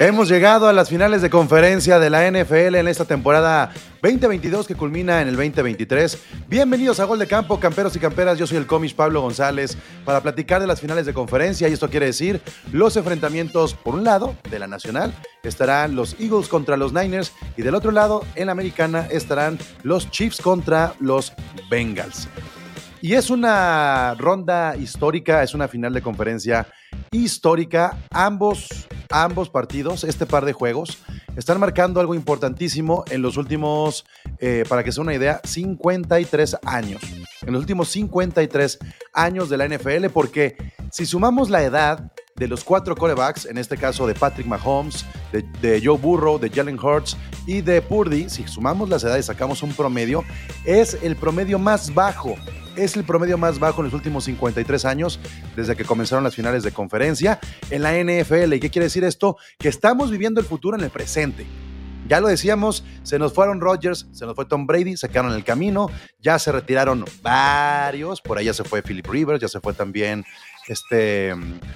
Hemos llegado a las finales de conferencia de la NFL en esta temporada 2022 que culmina en el 2023. Bienvenidos a Gol de Campo, camperos y camperas. Yo soy el cómic Pablo González para platicar de las finales de conferencia y esto quiere decir los enfrentamientos, por un lado, de la nacional estarán los Eagles contra los Niners y del otro lado, en la americana, estarán los Chiefs contra los Bengals. Y es una ronda histórica, es una final de conferencia histórica. Ambos, ambos partidos, este par de juegos, están marcando algo importantísimo en los últimos, eh, para que sea una idea, 53 años. En los últimos 53 años de la NFL, porque si sumamos la edad de los cuatro corebacks, en este caso de Patrick Mahomes, de, Joe Burrow, de Jalen Hurts y de Purdy, si sumamos las edades sacamos un promedio, es el promedio más bajo es el promedio más bajo en los últimos 53 años desde que comenzaron las finales de conferencia en la NFL. ¿Y qué quiere decir esto? Que estamos viviendo el futuro en el presente. Ya lo decíamos, se nos fueron Rodgers, se nos fue Tom Brady, se quedaron en el camino, ya se retiraron varios, por ahí ya se fue Philip Rivers, ya se fue también este,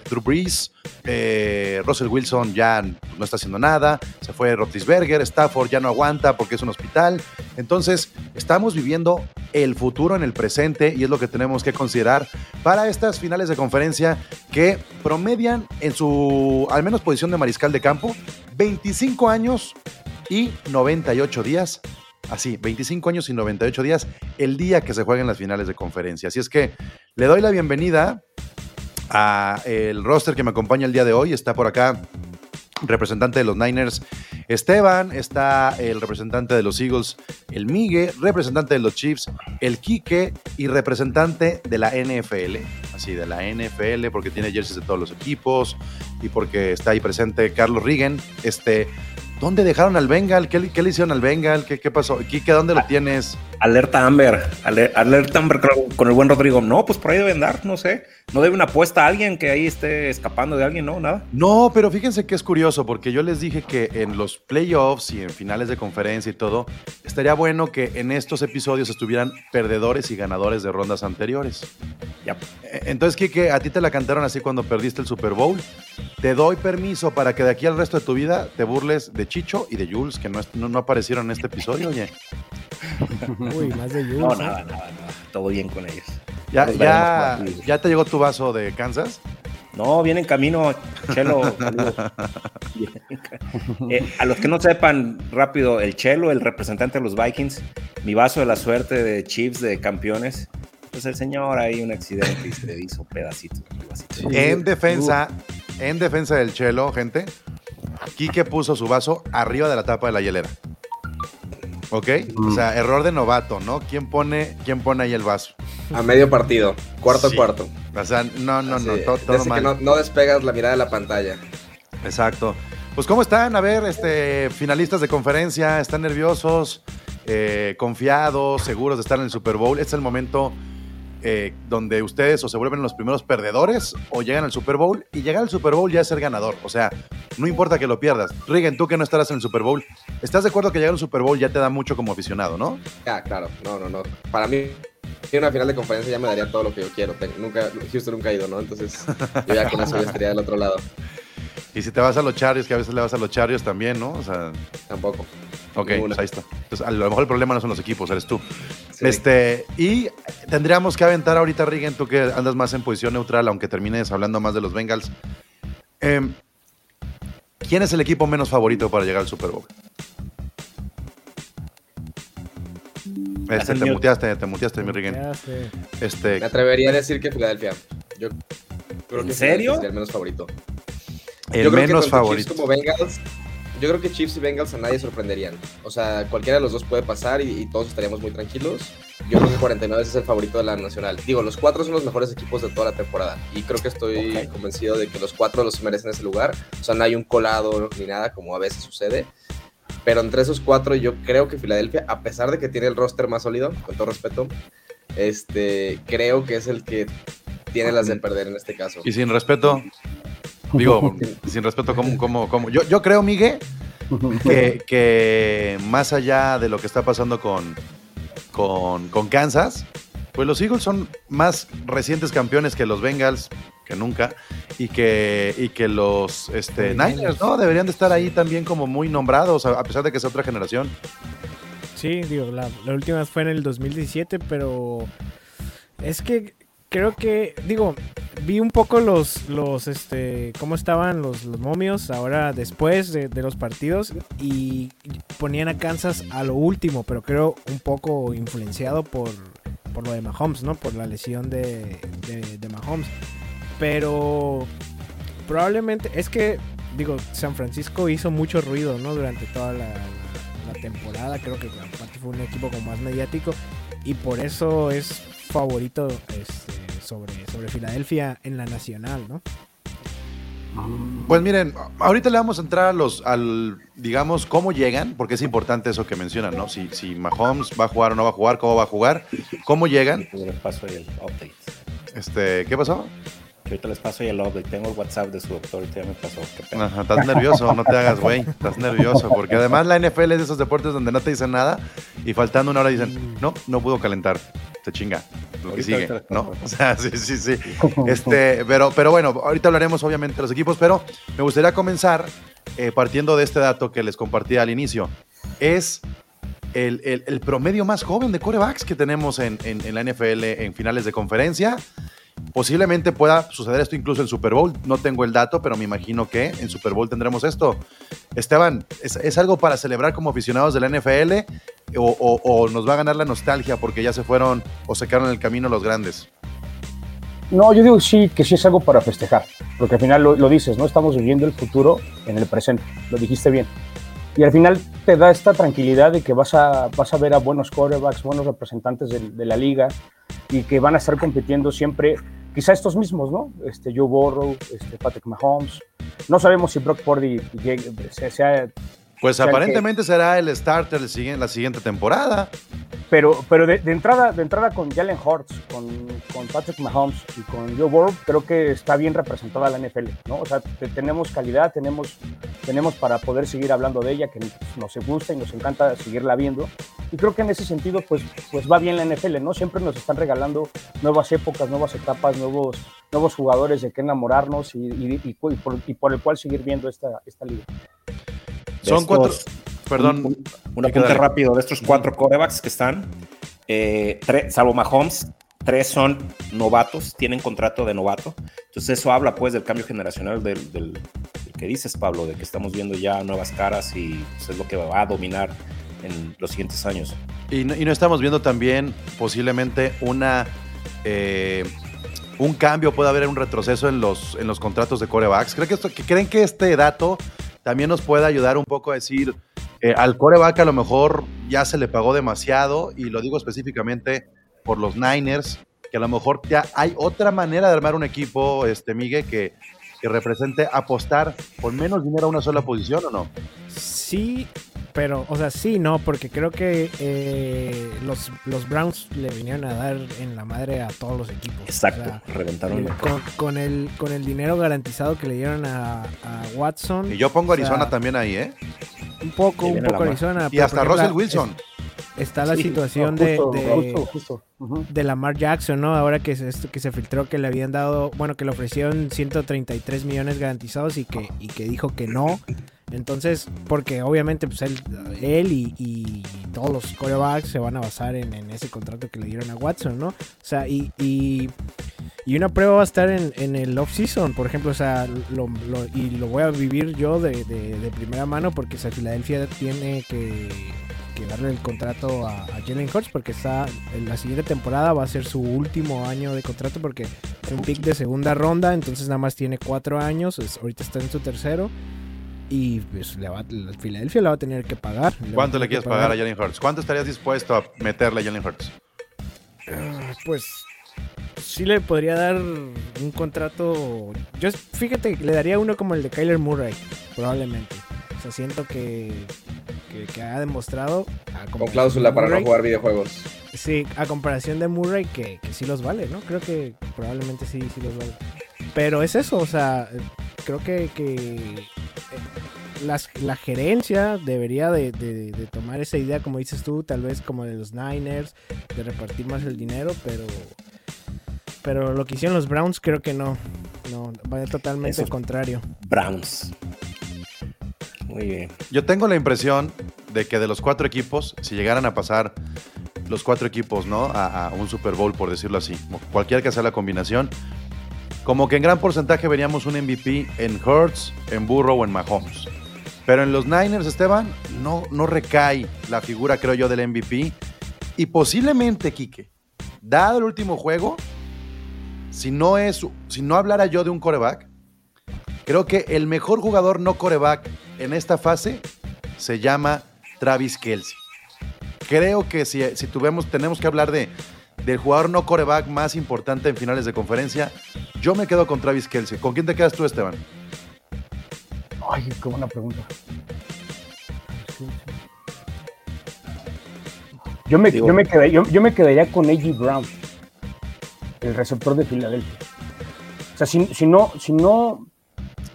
Drew Brees, eh, Russell Wilson ya no está haciendo nada, se fue Rotisberger, Stafford ya no aguanta porque es un hospital. Entonces, estamos viviendo el futuro en el presente y es lo que tenemos que considerar para estas finales de conferencia que promedian en su, al menos posición de mariscal de campo, 25 años y 98 días así, 25 años y 98 días, el día que se jueguen las finales de conferencia. Así es que le doy la bienvenida a el roster que me acompaña el día de hoy. Está por acá representante de los Niners, Esteban, está el representante de los Eagles, el Migue, representante de los Chiefs, el Quique. Y representante de la NFL, así de la NFL porque tiene jerseys de todos los equipos y porque está ahí presente Carlos Rigen, este ¿Dónde dejaron al Bengal? ¿Qué, le hicieron al Bengal? ¿Qué, qué pasó? Quique, ¿dónde lo tienes? Alerta Amber, alerta Amber con el buen Rodrigo. No, pues por ahí debe andar, no sé. No debe una apuesta a alguien que ahí esté escapando de alguien, ¿no? Nada. No, pero fíjense que es curioso, porque yo les dije que en los playoffs y en finales de conferencia y todo, estaría bueno que en estos episodios estuvieran perdedores y ganadores de rondas anteriores. Ya. E, entonces, Quique, a ti te la cantaron así cuando perdiste el Super Bowl. Te doy permiso para que de aquí al resto de tu vida te burles de Chicho y de Jules, que no, no, aparecieron en este episodio, oye. Uy, más de Jules. No, ¿eh? nada, nada, nada. Todo bien con ellos. ¿Ya, ya, ¿Ya te llegó tu vaso de Kansas? No, viene en camino, Chelo. eh, a los que no sepan rápido, el Chelo, el representante de los Vikings, mi vaso de la suerte de Chiefs de campeones. Pues el señor ahí un accidente y se hizo pedacitos. En defensa, en defensa del Chelo, gente, Quique puso su vaso arriba de la tapa de la hielera. ¿Ok? O sea, mm. error de novato, ¿no? ¿Quién pone, quién pone ahí el vaso? A medio partido, cuarto a cuarto. O sea, no, no, no, todo, Que no, despegas la mirada de la pantalla. Exacto. Pues, ¿cómo están? A ver, este, finalistas de conferencia, ¿están nerviosos, eh, confiados, seguros de estar en el Super Bowl? Este es el momento eh, donde ustedes o se vuelven los primeros perdedores o llegan al Super Bowl y llegar al Super Bowl ya es ser ganador. O sea, no importa que lo pierdas. Rigen, tú que no estarás en el Super Bowl, ¿estás de acuerdo que llegar al Super Bowl ya te da mucho como aficionado, no? Ya, claro. No, no, no. Para mí, una final de conferencia ya me daría todo lo que yo quiero. Nunca, Houston nunca ha ido, ¿no? Entonces, yo ya con eso ya estaría del otro lado. Y si te vas a los Chargers, que a veces le vas a los Chargers también, ¿no? O sea, tampoco. Ok, pues ahí está. Entonces, a lo mejor el problema no son los equipos, eres tú. Este, y tendríamos que aventar ahorita, Rigen, tú que andas más en posición neutral, aunque termines hablando más de los Bengals. Em, ¿Quién es el equipo menos favorito para llegar al Super Bowl? Este, te muteaste, te muteaste, mi Rigen. Este, Me atrevería a decir que Filadelfia. Yo creo ¿En serio? Es el menos favorito. El menos favorito. Como Bengals, yo creo que Chiefs y Bengals a nadie sorprenderían. O sea, cualquiera de los dos puede pasar y, todos estaríamos muy tranquilos. Yo creo que 49 es el favorito de la nacional. Digo, los cuatro son los mejores equipos de toda la temporada. Y creo que estoy convencido de que los cuatro los merecen ese lugar. O sea, no hay un colado ni nada como a veces sucede. Pero entre esos cuatro yo creo que Filadelfia, a pesar de que tiene el roster más sólido, con todo respeto, este, creo que es el que tiene las de perder en este caso. Y sin respeto, Digo, sin respeto, ¿cómo, cómo, cómo? Yo, yo creo, Miguel, que, que más allá de lo que está pasando con, con, con Kansas, pues los Eagles son más recientes campeones que los Bengals, que nunca, y que, y que los este, Niners, ¿no? Deberían de estar ahí también como muy nombrados, a pesar de que es otra generación. Sí, digo, la, la última fue en el 2017, pero es que creo que, digo, vi un poco los, los, este, cómo estaban los, momios ahora después de, de los partidos y ponían a Kansas a lo último, pero creo un poco influenciado por, por lo de Mahomes, ¿no? Por la lesión de, de, Mahomes. Pero probablemente, es que, digo, San Francisco hizo mucho ruido, ¿no? Durante toda la, temporada, creo que aparte fue un equipo con más mediático y por eso es favorito este, sobre, sobre Filadelfia en la nacional, ¿no? Pues miren, ahorita le vamos a entrar a los, al, digamos, cómo llegan, porque es importante eso que mencionan, ¿no? Si, si Mahomes va a jugar o no va a jugar, cómo va a jugar, cómo llegan. Yo les paso el update. Este, ¿qué pasó? Que ahorita les paso el update. Tengo el WhatsApp de su doctor, ahorita ya me pasó. Ajá, estás nervioso, no te hagas, güey. Estás nervioso, porque además la NFL es de esos deportes donde no te dicen nada y faltando una hora dicen, no, no pudo calentar. Se chinga. Lo que sigue, ¿no? O sea, sí, sí, sí. Este, pero, pero bueno, ahorita hablaremos obviamente de los equipos, pero me gustaría comenzar eh, partiendo de este dato que les compartí al inicio. Es el, el- el promedio más joven de corebacks que tenemos en, en- en la NFL en finales de conferencia. Posiblemente pueda suceder esto incluso en Super Bowl. No tengo el dato, pero me imagino que en Super Bowl tendremos esto. Esteban, ¿es, algo para celebrar como aficionados de la NFL o nos va a ganar la nostalgia porque ya se fueron o se quedaron en el camino los grandes? No, yo digo sí, que sí es algo para festejar, porque al final lo, lo dices, ¿no? Estamos viviendo el futuro en el presente, lo dijiste bien. Y al final te da esta tranquilidad de que vas a, vas a ver a buenos quarterbacks, buenos representantes de, la liga y que van a estar compitiendo siempre, quizá estos mismos, ¿no? Este, Joe Burrow, este, Patrick Mahomes. No sabemos si Brock Purdy llegue- se- sea Pues sea, que- aparentemente será el starter el la siguiente temporada. Pero, pero de, de entrada, de entrada con Jalen Hurts, con, con Patrick Mahomes y con Joe Burrow, creo que está bien representada la NFL, ¿no? O sea, te- tenemos calidad, tenemos, tenemos para poder seguir hablando de ella, que nos gusta y nos encanta seguirla viendo. Y creo que en ese sentido, pues, pues va bien la NFL, ¿no? Siempre nos están regalando nuevas épocas, nuevas etapas, nuevos, nuevos jugadores de que enamorarnos y, y- y- y por, y por el cual seguir viendo esta, esta liga. Son cuatro. estos- Perdón. Un, un que apunte darle. rápido de estos cuatro corebacks que están. eh, tres, salvo Mahomes, tres son novatos, tienen contrato de novato. Entonces eso habla pues del cambio generacional del, del- del que dices, Pablo, de que estamos viendo ya nuevas caras y pues, es lo que va a dominar en los siguientes años. Y no, y no estamos viendo también posiblemente una eh, un cambio, puede haber un retroceso en los, en los contratos de corebacks. ¿Creen que, esto, que ¿Creen que este dato también nos puede ayudar un poco a decir eh, al coreback a lo mejor ya se le pagó demasiado? Y lo digo específicamente por los Niners, que a lo mejor ya hay otra manera de armar un equipo, este Miguel, que, que represente apostar con menos dinero a una sola posición o no? Sí, pero, o sea, sí, no, porque creo que eh, los, los Browns le vinieron a dar en la madre a todos los equipos. O Exacto, sea, reventaron el con, con el, con el dinero garantizado que le dieron a, a Watson. Y yo pongo o sea, Arizona también ahí, ¿eh? Un poco, un poco Arizona. Y hasta Russell Wilson. es- está la Sí, situación No, de, justo, de, justo, justo. De Lamar Jackson, ¿no? Ahora que se, que se filtró que le habían dado, bueno, que le ofrecieron 133 millones garantizados y que, y que dijo que no. Entonces, porque obviamente pues él, él y, y todos los corebacks se van a basar en, en ese contrato que le dieron a Watson, ¿no? O sea, y, y, y una prueba va a estar en, en el off-season, por ejemplo, o sea, lo, lo- y lo voy a vivir yo de, de- de primera mano porque o sea, Filadelfia tiene que, que darle el contrato a, a Jalen Hurts porque está en la siguiente temporada va a ser su último año de contrato porque es un pick de segunda ronda, entonces nada más tiene cuatro años, es- ahorita está en su tercero y pues le va, la Filadelfia le va a tener que pagar. ¿Cuánto le quieres pagar a Jalen Hurts? ¿Cuánto estarías dispuesto a meterle a Jalen Hurts? Ah, Pues sí le podría dar un contrato. Yo fíjate, le daría uno como el de Kyler Murray, probablemente. Sea, siento que, que, que ha demostrado. a Con cláusula de para no jugar videojuegos. Sí, a comparación de Murray, que, que sí los vale, ¿no? Creo que probablemente sí, sí los vale. Pero es eso, o sea, creo que, que eh, las- la gerencia debería de, de- de tomar esa idea, como dices tú, tal vez como de los Niners, de repartir más el dinero, pero pero lo que hicieron los Browns creo que no, no, va totalmente Eso- al contrario. Browns. Muy bien. Yo tengo la impresión de que de los cuatro equipos, si llegaran a pasar los cuatro equipos, ¿no? A, un Super Bowl, por decirlo así, cualquier que sea la combinación, como que en gran porcentaje veríamos un MVP en Hurts, en Burrow o en Mahomes. Pero en los Niners, Esteban, no, no recae la figura, creo yo, del MVP. Y posiblemente, Quique, dado el último juego, si no, es, si no hablara yo de un coreback, creo que el mejor jugador no coreback en esta fase se llama Travis Kelsey. Creo que si, si tuvemos, tenemos que hablar de, del jugador no coreback más importante en finales de conferencia, yo me quedo con Travis Kelsey. ¿Con quién te quedas tú, Esteban? Ay, qué buena pregunta. Yo me, Digo- yo me, quedaría, yo, yo me quedaría con A.J. Brown, el receptor de Filadelfia. O sea, si, si no, si no,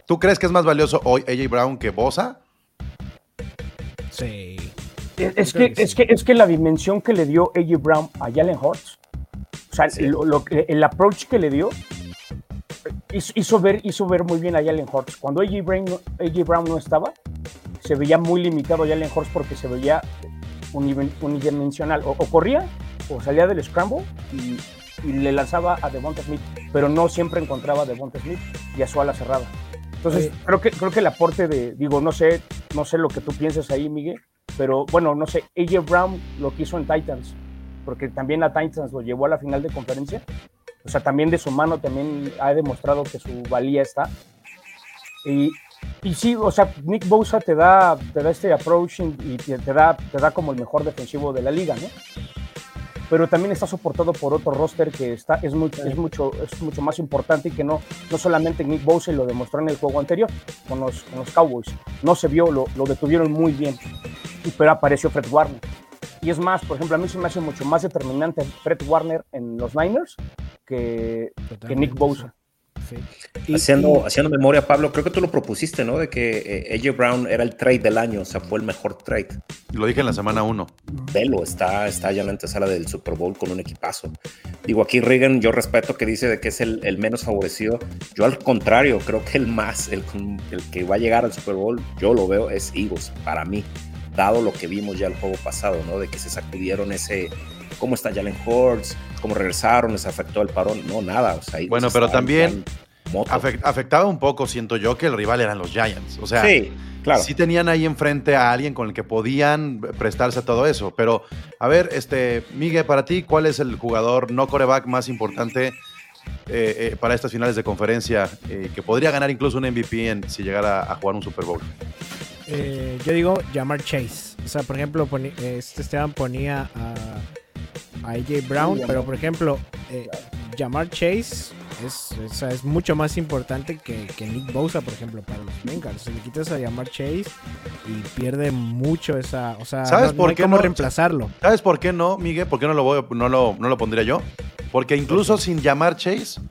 ¿Tú crees que es más valioso hoy AJ Brown que Bosa? Sí. es, es que, es, que, es que la dimensión que le dio A.J. Brown a Jalen Hurts, o sea, Sí. lo- lo que- el approach que le dio, hizo, hizo ver, hizo ver muy bien a Jalen Hurts. Cuando A.J. Brown, no- A.J. Brown no estaba, se veía muy limitado Jalen Hurts porque se veía unidimensional. O, o corría o salía del scramble y, y le lanzaba a Devonta Smith, pero no siempre encontraba a Devonta Smith y a su ala cerrada. Entonces, creo que, creo que el aporte de, digo, no sé, no sé lo que tú pienses ahí, Miguel, pero bueno, no sé, AJ Brown lo que hizo en Titans, porque también a Titans lo llevó a la final de conferencia. O sea, también de su mano también ha demostrado que su valía está. Y, y sí, o sea, Nick Bosa te da, te da este approach y y te, te da, te da como el mejor defensivo de la liga, ¿no? Pero también está soportado por otro roster que está, es, mucho, es, mucho, es mucho más importante y que no, no solamente Nick Bosa lo demostró en el juego anterior con los, con los Cowboys. No se vio, lo, lo detuvieron muy bien. Y- Pero apareció Fred Warner. Y es más, por ejemplo, a mí se me hace mucho más determinante Fred Warner en los Niners que, que Nick Bosa. Y- Haciendo, y- haciendo memoria, Pablo, creo que tú lo propusiste, ¿no? De que eh, AJ Brown era el trade del año, o sea, fue el mejor trade. Lo dije en la semana 1. Velo, está, está ya en la antesala del Super Bowl con un equipazo. Digo, aquí Reagan, yo respeto que dice de que es el, el menos favorecido. Yo al contrario, creo que el más, el, el que va a llegar al Super Bowl, yo lo veo, es Eagles, para mí, dado lo que vimos ya el juego pasado, ¿no? De que se sacudieron ese, cómo está Jalen Hurts, cómo regresaron, les afectó el parón, no, nada. O sea, Bueno, pero también. Afect- afectaba un poco, siento yo, que el rival eran los Giants. O sea, sí, claro. sí tenían ahí enfrente a alguien con el que podían prestarse a todo eso. Pero, a ver, este, Miguel, para ti, ¿cuál es el jugador no coreback más importante eh, eh, para estas finales de conferencia eh, que podría ganar incluso un MVP en- si llegara a jugar un Super Bowl? Eh, yo digo Jamar Chase. O sea, por ejemplo, poni- este Esteban ponía a, a AJ Brown, pero Jamar. por ejemplo, eh, Jamar Chase es, mucho más importante que, que Nick Bosa, por ejemplo, para los Bengals. Si le quitas a Jamar Chase y pierde mucho esa. O sea, ¿Sabes no, por no hay qué cómo no? reemplazarlo. ¿Sabes por qué no, Miguel? ¿Por qué no lo, voy- no lo, no lo pondría yo? Porque incluso sin llamar Chase,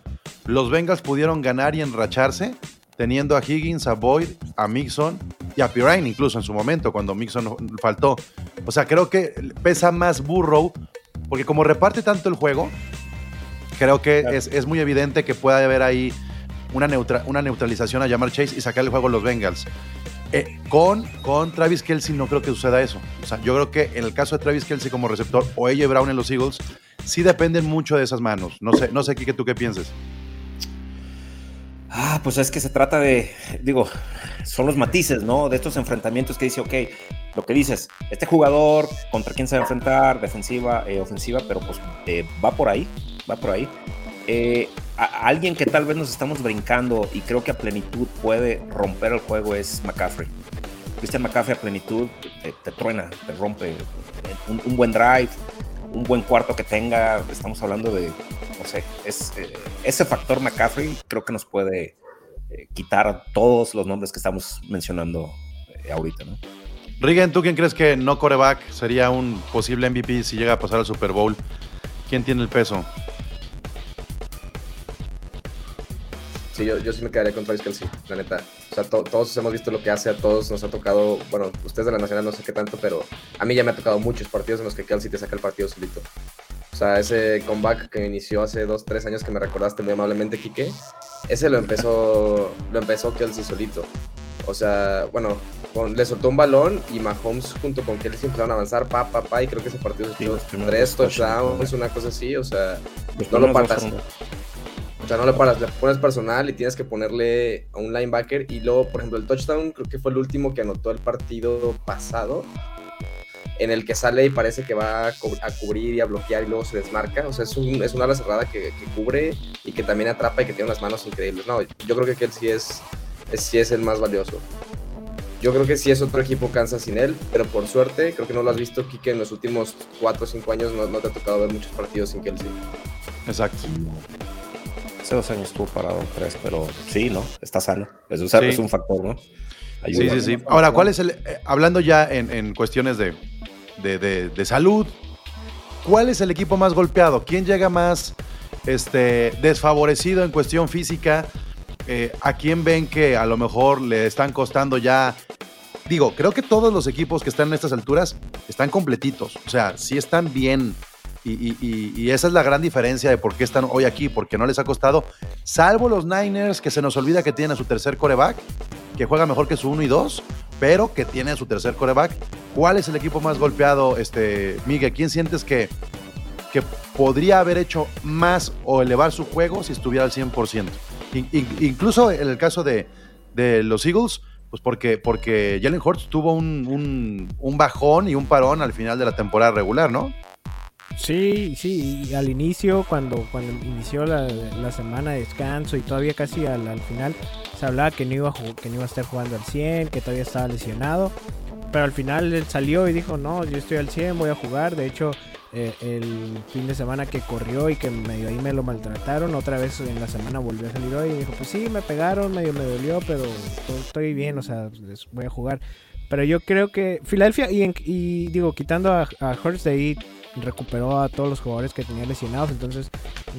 los Bengals pudieron ganar y enracharse teniendo a Higgins, a Boyd, a Mixon y a Pirine incluso en su momento, cuando Mixon faltó. O sea, creo que pesa más Burrow, porque como reparte tanto el juego, creo que Claro. es, es muy evidente que puede haber ahí una, neutra- una neutralización a llamar Chase y sacar el juego a los Bengals. Eh, con, con Travis Kelsey no creo que suceda eso. O sea, yo creo que en el caso de Travis Kelsey como receptor o AJ Brown en los Eagles, sí dependen mucho de esas manos. No sé, no sé Kike, tú qué pienses. Ah, pues es que se trata de, digo, son los matices, ¿no? De estos enfrentamientos que dice, ok, lo que dices, este jugador contra quién se va a enfrentar, defensiva, eh, ofensiva, pero pues eh, va por ahí, va por ahí. Eh, alguien que tal vez nos estamos brincando y creo que a plenitud puede romper el juego es McCaffrey. Christian McCaffrey a plenitud te, te truena, te rompe. Un buen drive, un buen cuarto que tenga, estamos hablando de, no sé, es, eh, ese factor McCaffrey creo que nos puede eh, quitar todos los nombres que estamos mencionando eh, ahorita, ¿no? ¿tú quién crees que no coreback sería un posible MVP si llega a pasar al Super Bowl? ¿Quién tiene el peso? Sí, yo, yo sí me quedaría con Travis Kelsey, la neta. O sea, to- todos hemos visto lo que hace, a todos nos ha tocado, bueno, ustedes de la Nacional no sé qué tanto, pero a mí ya me ha tocado muchos partidos en los que Kelsey te saca el partido solito. O sea, ese comeback que inició hace dos, tres años que me recordaste muy amablemente, Quique, ese lo empezó, lo empezó Kelsey solito. O sea, bueno, con- le soltó un balón y Mahomes junto con Kelsey empezaron a avanzar, pa, pa, pa, y creo que ese partido Sí, se primeros tres touchdowns, una cosa así, o sea, Los no lo fueron- o sea, no le paras, le pones personal y tienes que ponerle a un linebacker. Y luego, por ejemplo, el touchdown creo que fue el último que anotó el partido pasado, en el que sale y parece que va a, cu- a cubrir y a bloquear y luego se desmarca. O sea, es un, es una ala cerrada que, que cubre y que también atrapa y que tiene unas manos increíbles. No, yo creo que él sí es, sí es el más valioso. Yo creo que sí es otro equipo Kansas sin él, pero por suerte, creo que no lo has visto, Kike, en los últimos 4 o 5 años no, no te ha tocado ver muchos partidos sin Kelsey. Exacto. Hace dos años estuvo parado, tres, pero sí, ¿no? Está sano. Es un, Sí. es un factor, ¿no? Sí, sí, sí. Ahora, ¿cuál es el. eh, hablando ya en, en cuestiones de, de- de- de salud, ¿cuál es el equipo más golpeado? ¿Quién llega más este, desfavorecido en cuestión física? Eh, ¿A quién ven que a lo mejor le están costando ya? Digo, creo que todos los equipos que están en estas alturas están completitos. O sea, sí están bien. Y, y- y- esa es la gran diferencia de por qué están hoy aquí, porque no les ha costado, salvo los Niners, que se nos olvida que tienen a su tercer coreback, que juega mejor que su 1 y 2, pero que tiene a su tercer coreback. ¿Cuál es el equipo más golpeado, este, Miguel? ¿Quién sientes que, que podría haber hecho más o elevar su juego si estuviera al 100%? In- in- incluso en el caso de, de los Eagles, pues porque, porque Jalen Hurts tuvo un, un- un bajón y un parón al final de la temporada regular, ¿no? Sí, sí, y al inicio, cuando, cuando inició la, la semana de descanso y todavía casi al, al final, se hablaba que no, iba a ju- que no iba a estar jugando al 100, que todavía estaba lesionado, pero al final él salió y dijo, no, yo estoy al 100, voy a jugar, de hecho, eh, el fin de semana que corrió y que medio ahí me lo maltrataron, otra vez en la semana volvió a salir hoy y dijo, pues sí, me pegaron, medio me dolió, pero to- estoy bien, o sea, pues, voy a jugar. Pero yo creo que Filadelfia, y, y digo, quitando a, a de ahí, recuperó a todos los jugadores que tenía lesionados. Entonces,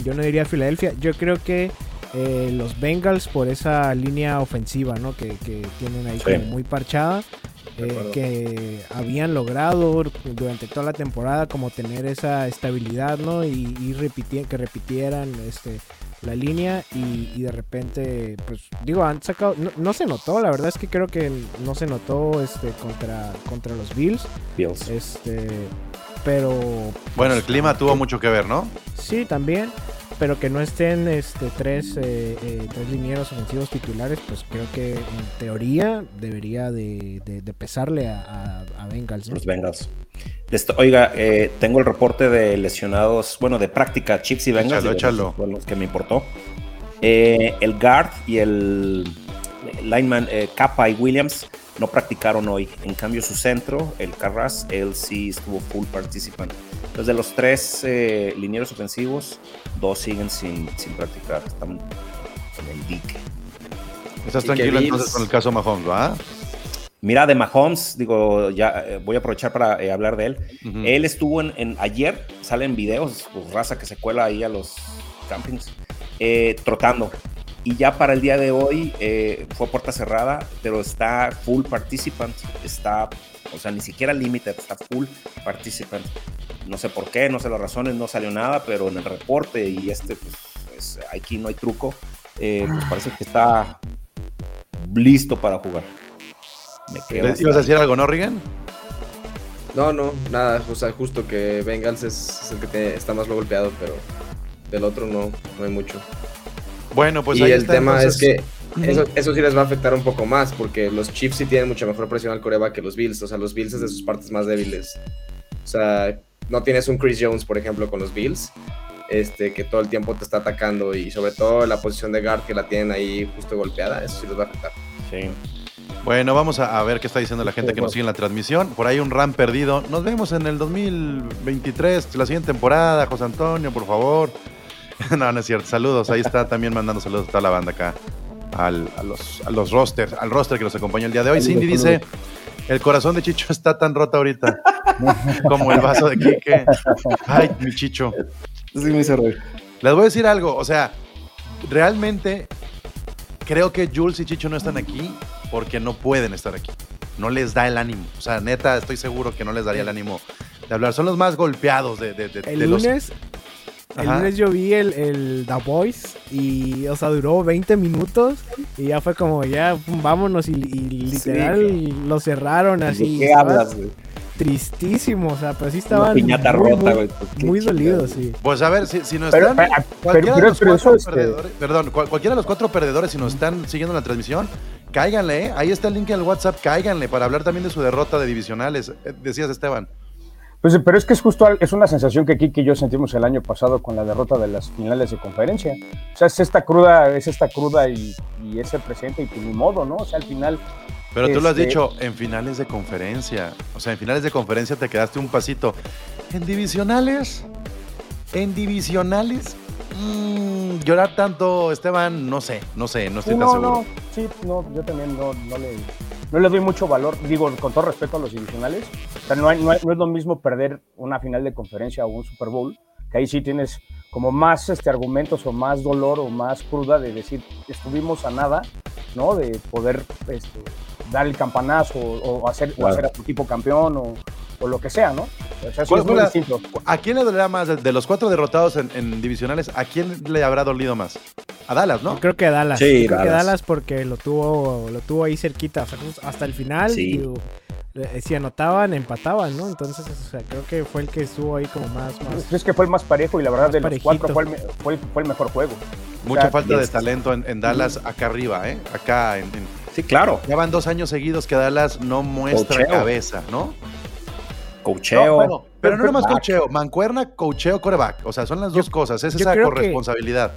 yo no diría Filadelfia. Yo creo que eh, los Bengals, por esa línea ofensiva ¿no? que, que tienen ahí Sí. como muy parchada, eh, que habían logrado durante toda la temporada como tener esa estabilidad ¿no? y, y repiti- que repitieran este, la línea y, y de repente, pues digo, han sacado, no, no se notó, la verdad es que creo que no se notó este, contra, contra los Bills. Bills. Este, pero. Bueno, el pues, clima tuvo que- mucho que ver, ¿no? Sí, también. Pero que no estén este, tres, eh, eh, tres linieros ofensivos titulares, pues creo que en teoría debería de, de- de pesarle a, a, a Bengals. ¿no? Los Bengals. Esto- oiga, eh, tengo el reporte de lesionados, bueno, de práctica, Chips y Bengals. Échalo, échalo. Fueron los que me importó. Eh, el guard y el lineman eh, Kappa y Williams no practicaron hoy. En cambio, su centro, el Carras, él sí estuvo full participant. Entonces, de los tres eh, linieros ofensivos, dos siguen sin, sin practicar. Están en el dique. Estás tranquilo Bills- entonces con el caso Mahomes, ¿va? Mira, de Mahomes, digo, ya eh, voy a aprovechar para eh, hablar de él. Él estuvo en, en- ayer, salen videos, pues raza que se cuela ahí a los campings, eh, trotando. Y ya para el día de hoy eh, fue puerta cerrada, pero está full participant, está, o sea, ni siquiera limited, está full participant. No sé por qué, no sé las razones, no salió nada, pero en el reporte y este, pues, es- aquí no hay truco, eh, pues parece que está listo para jugar. Me quedo ¿Le- hasta ¿Ibas a decir algo, no, Regan? No, no, nada, o sea, justo que Bengals es, es el que está más lo golpeado, pero del otro no, no hay mucho. Bueno, pues y ahí el está, tema entonces. es que eso, eso sí les va a afectar un poco más, porque los Chiefs sí tienen mucha mejor presión al coreback que los Bills. O sea, los Bills es de sus partes más débiles. O sea, no tienes un Chris Jones, por ejemplo, con los Bills, este, que todo el tiempo te está atacando y sobre todo la posición de guard que la tienen ahí justo golpeada, eso sí les va a afectar. Sí. Bueno, vamos a, a ver qué está diciendo la gente que nos sigue en la transmisión. Por ahí un RAM perdido. Nos vemos en el 2023, la siguiente temporada, José Antonio, por favor. no, no es cierto. Saludos. Ahí está también mandando saludos a toda la banda acá. Al, a, los, a los rosters, al roster que nos acompaña el día de hoy. Cindy dice, el corazón de Chicho está tan roto ahorita como el vaso de Quique. Ay, mi Chicho. Sí, me hizo reír. Les voy a decir algo, o sea, realmente creo que Jules y Chicho no están aquí porque no pueden estar aquí. No les da el ánimo. O sea, neta, estoy seguro que no les daría el ánimo de hablar. Son los más golpeados de, de, de- El de los- el Ajá. lunes yo vi el, el The Voice y, o sea, duró 20 minutos y ya fue como, ya, pum, vámonos y, y literal lo cerraron así. ¿De qué hablas, güey? Tristísimo, o sea, pero sí Una estaban piñata muy, rota, muy- güey. pues, muy dolidos, sí. Pues a ver, si, si nos Pero, están. pero- pero- pero cuatro eso, este- perdedores, perdón, cual- cualquiera de los cuatro perdedores, si nos están siguiendo la transmisión, cáiganle, ¿eh? Ahí está el link en el WhatsApp, cáiganle para hablar también de su derrota de divisionales. Eh, Decías, Esteban. Pues, pero es que es justo, es una sensación que Kiki y yo sentimos el año pasado con la derrota de las finales de conferencia. O sea, es esta cruda, es esta cruda y, y ese presente y pues ni modo, ¿no? O sea, al final, Pero tú lo has Este- dicho, en finales de conferencia. O sea, en finales de conferencia te quedaste un pasito. En divisionales, en divisionales, mm, llorar tanto, Esteban, no sé, no sé, no estoy tan seguro. no, sí, no, yo también no, no le, no le doy mucho valor, digo, con todo respeto a los divisionales. Sea, no, hay- no hay- no es lo mismo perder una final de conferencia o un Super Bowl, que ahí sí tienes como más este, argumentos o más dolor o más cruda de decir, estuvimos a nada, ¿no? De poder este, dar el campanazo o, o hacer, o hacer a tu equipo campeón o, o lo que sea, ¿no? O sea, sí ¿Cuál es muy la- distinto. ¿A quién le dolerá más de, los cuatro derrotados en, en divisionales? ¿A quién le habrá dolido más? A Dallas, ¿no? Yo creo que Dallas. Sí, yo creo que Dallas. Dallas porque lo tuvo, lo tuvo ahí cerquita, o sea, hasta el final. Sí. digo, eh, si anotaban, empataban, ¿no? Entonces, o sea, creo que fue el que estuvo ahí como más, más. Es que fue el más parejo y la verdad de los parejito. cuatro fue el, me- fue el- fue el mejor juego. Mucha sea, falta de yes. talento en, en Dallas acá arriba, ¿eh? Acá en, en- Sí, claro. Ya van dos años seguidos que Dallas no muestra cabeza, ¿no? Cocheo. No, bueno, pero no nomás cocheo, mancuerna, cocheo, coreback. O sea, son las dos cosas, es esa que- corresponsabilidad.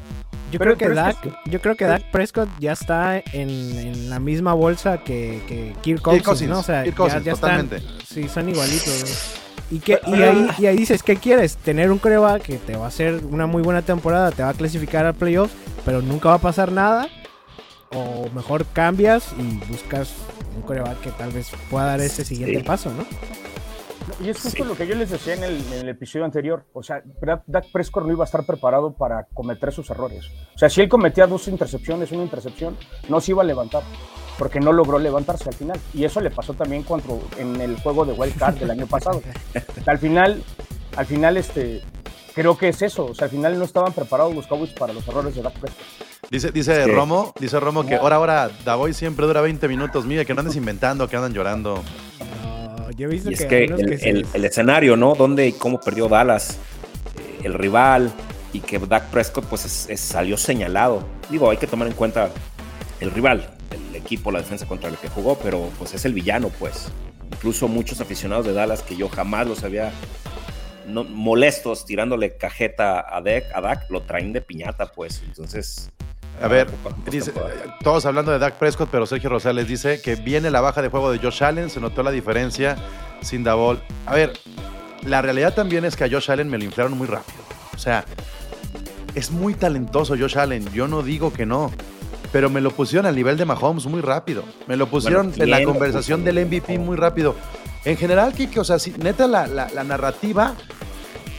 Yo creo que Dak, yo creo que Dak Prescott ya está en, en la misma bolsa que, que Kirk Cousins, Cousins, ¿no? O sea, Kirk ya, Cousins, ya están, totalmente. sí, son igualitos. ¿no? Y, que, y, ahí, y ahí dices, ¿qué quieres? Tener un coreback que te va a hacer una muy buena temporada, te va a clasificar a playoffs, pero nunca va a pasar nada. O mejor cambias y buscas un coreback que tal vez pueda dar ese siguiente Sí. paso, ¿no? Y es justo Sí. lo que yo les decía en el, en el episodio anterior. O sea, Dak Prescott no iba a estar preparado para cometer sus errores. O sea, si él cometía dos intercepciones, una intercepción, no se iba a levantar. Porque no logró levantarse al final. Y eso le pasó también cuando, en el juego de Wild Card del año pasado. Al final, al final, este, creo que es eso. O sea, al final no estaban preparados los Cowboys para los errores de Dak Prescott. Dice, dice Sí. Romo, dice Romo que ahora, ahora, Davoy siempre dura 20 minutos. Mire, que no andes inventando, que andan llorando. No, yo he visto Y es que, el, que se- el- el escenario, ¿no? Dónde y cómo perdió Dallas, eh, el rival, y que Dak Prescott pues es- es- salió señalado. Digo, hay que tomar en cuenta el rival, el equipo, la defensa contra el que jugó, pero pues es el villano, pues. Incluso muchos aficionados de Dallas que yo jamás los había no- molestos tirándole cajeta a Dak, lo traen de piñata, pues. Entonces... A ver, dice, todos hablando de Dak Prescott, pero Sergio Rosales dice que viene la baja de juego de Josh Allen, se notó la diferencia sin Davol. A ver, la realidad también es que a Josh Allen me lo inflaron muy rápido. O sea, es muy talentoso Josh Allen, yo no digo que no, pero me lo pusieron al nivel de Mahomes muy rápido. Me lo pusieron Bueno, en la ¿quién lo conversación del MVP muy rápido. En general, Kike, o sea, si- neta, la, la- la narrativa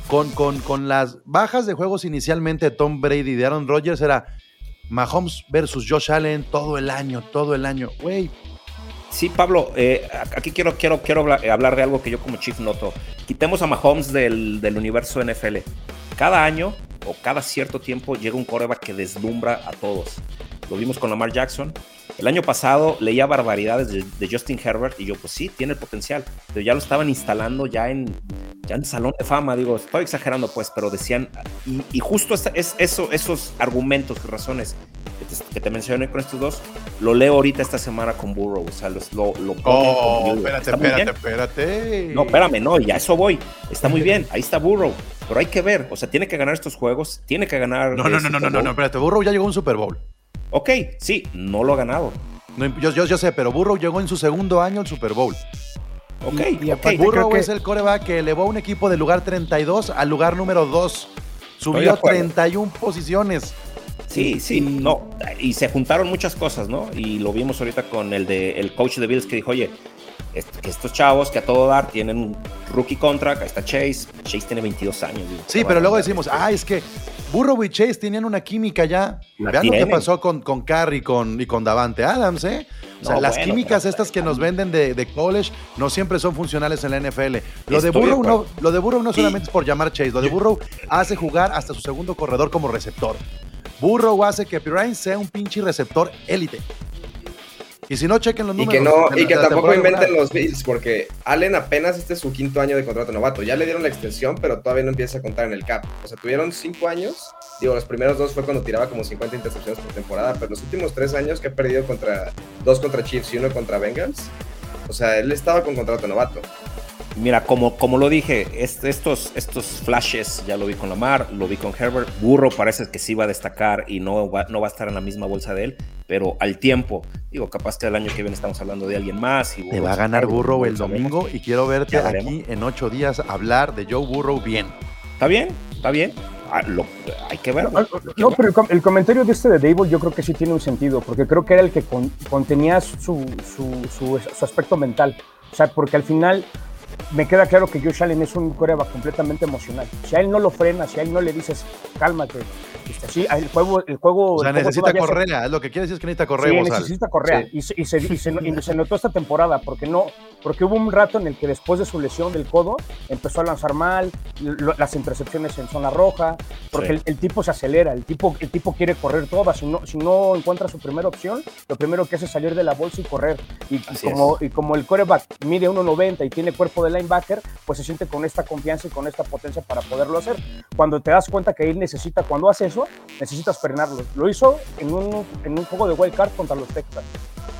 con, con, con las bajas de juegos inicialmente de Tom Brady y de Aaron Rodgers era Mahomes versus Josh Allen todo el año, todo el año. Güey, Sí, Pablo, eh, aquí quiero, quiero, quiero hablar, hablar de algo que yo como chief noto. Quitemos a Mahomes del, del universo NFL. Cada año o cada cierto tiempo llega un coreback que deslumbra a todos. Lo vimos con Lamar Jackson. El año pasado leía barbaridades de, de Justin Herbert y yo, pues sí, tiene el potencial. Pero ya lo estaban instalando ya en, ya en Salón de Fama. Digo, estoy exagerando pues, pero decían... Y, y justo esta- es, eso, esos argumentos y razones que te, que te mencioné con estos dos, lo leo ahorita esta semana con Burrow. O sea, los- lo, lo Oh, espérate, espérate, espérate. No, espérame, no, y a eso voy. Está muy bien, ahí está Burrow. Pero hay que ver, o sea, tiene que ganar estos juegos, tiene que ganar. No, no, no, no, Super no, no, no, espérate. Burrow ya llegó a un Super Bowl. Ok, sí, no lo ha ganado. No, yo, yo, yo sé, pero Burrow llegó en su segundo año al Super Bowl. Ok, Y- y ok. aparte- Burrow creo que- es el coreback que elevó a un equipo del lugar 32 al lugar número 2. de Subió acuerdo. 31 posiciones. Sí, sí, no. Y se juntaron muchas cosas, ¿no? Y lo vimos ahorita con el de el coach de Bills que dijo, oye, estos chavos que a todo dar tienen un rookie contract, ahí está Chase, Chase tiene 22 años. digo, Sí, ¿qué pero luego decimos, ah, es que Burrow y Chase tenían una química ya. La Vean lo que pasó con, con Carrie con, y con Davante Adams, ¿eh? O sea, No, las bueno, químicas estas que nos venden de, de college no siempre son funcionales en la NFL. Lo de, Burrow no, lo de Burrow no solamente es por llamar Chase, lo de Burrow hace jugar hasta su segundo corredor como receptor. Burrow hace que Pirine sea un pinche receptor élite. Y si no, chequen los Y números. que, no, la- y que tampoco inventen regular. los Bills, porque Allen apenas este es su quinto año de contrato novato. Ya le dieron la extensión, pero todavía no empieza a contar en el cap. O sea, tuvieron cinco años. Digo, los primeros dos fue cuando tiraba como 50 intercepciones por temporada, pero los últimos tres años que ha perdido contra dos contra Chiefs y uno contra Bengals. O sea, él estaba con contrato novato. Mira, como, como lo dije, est- estos, estos flashes ya lo vi con Lamar, lo vi con Herbert. Burro parece que sí va a destacar y no va, no va a estar en la misma bolsa de él, pero al tiempo, digo, capaz que el año que viene estamos hablando de alguien más. Y Te va a ganar Burrow el domingo y quiero verte aquí en ocho días hablar de Joe Burrow bien. Está bien, está bien. Ah, lo- hay que verlo. No, no, pero el, com- el comentario de este de Dable yo creo que sí tiene un sentido, porque creo que era el que con- contenía su, su, su- su aspecto mental. O sea, porque al final me queda claro que Josh Allen es un coreback completamente emocional. Si a él no lo frenas, si a él no le dices, cálmate, este, sí, el juego, el juego, O sea, el juego necesita se- correa. Es lo que quiere decir es que necesita correa, Sí, Bozal. necesita correa. Y, se, y, se, y se- y se notó esta temporada, porque no, porque hubo un rato en el que después de su lesión del codo empezó a lanzar mal, lo- las intercepciones en zona roja, porque Sí. el, el tipo se acelera, el tipo, el tipo quiere correr todas. Si no, si no encuentra su primera opción, lo primero que hace es salir de la bolsa y correr. Y, como, y como el quarterback mide 1.90 y tiene cuerpo de linebacker, pues se siente con esta confianza y con esta potencia para poderlo hacer. Cuando te das cuenta que él necesita, cuando hace eso, necesitas frenarlo. Lo hizo en un, en un juego de wild card contra los Texans.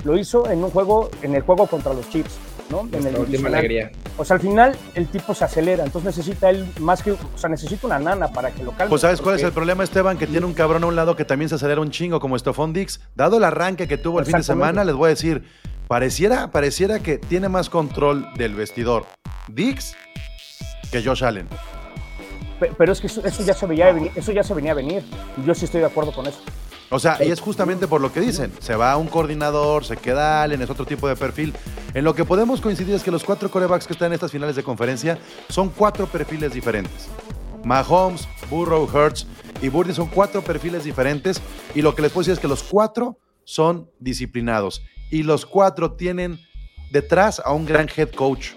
Lo hizo en un juego, en el juego contra los Chiefs, ¿no? En el última alegría. O sea, al final el tipo se acelera, entonces necesita él más que, o sea, necesita una nana para que lo calme. Pues sabes cuál es el problema, Esteban, que tiene un cabrón a un lado que también se acelera un chingo como Stephon Dix. Dado el arranque que tuvo el fin de semana, les voy a decir, pareciera, pareciera que tiene más control del vestidor Dix que Josh Allen. Pe- Pero es que eso, eso ya se veía eso ya se venía a venir. Yo sí estoy de acuerdo con eso. O sea, y es justamente por lo que dicen. Se va un coordinador, se queda Allen, es otro tipo de perfil. En lo que podemos coincidir es que los cuatro corebacks que están en estas finales de conferencia son cuatro perfiles diferentes. Mahomes, Burrow, Hurts y Burdy son cuatro perfiles diferentes. Y lo que les puedo decir es que los cuatro son disciplinados. Y los cuatro tienen detrás a un gran head coach.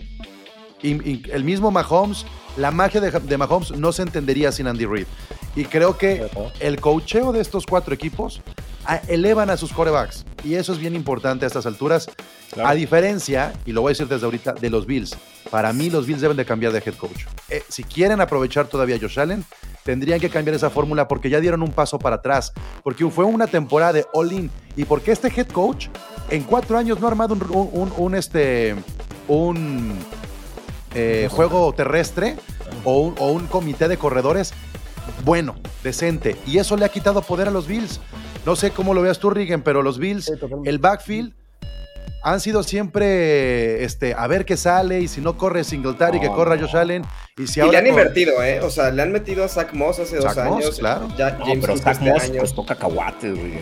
Y, y el mismo Mahomes, la magia de, de Mahomes no se entendería sin Andy Reid. Y creo que el coacheo de estos cuatro equipos a- elevan a sus corebacks. Y eso es bien importante a estas alturas. Claro. A diferencia, y lo voy a decir desde ahorita, de los Bills. Para mí, los Bills deben de cambiar de head coach. Eh, si quieren aprovechar todavía a Josh Allen, tendrían que cambiar esa fórmula porque ya dieron un paso para atrás. Porque fue una temporada de all-in. Y porque este head coach en cuatro años no ha armado un, un- un- un, este, un eh, juego terrestre o un, o un comité de corredores bueno, decente. Y eso le ha quitado poder a los Bills. No sé cómo lo veas tú, Rigen, pero los Bills, Sí, el backfield, han sido siempre este, a ver qué sale. Y si no corre Singletary, que No, corra no. Josh Allen. Y si Y le han invertido, ¿eh? O sea, le han metido a Zach Moss hace dos Moss, años. claro. Ya No, James pero Cook Zach este Moss año. costó cacahuates, güey.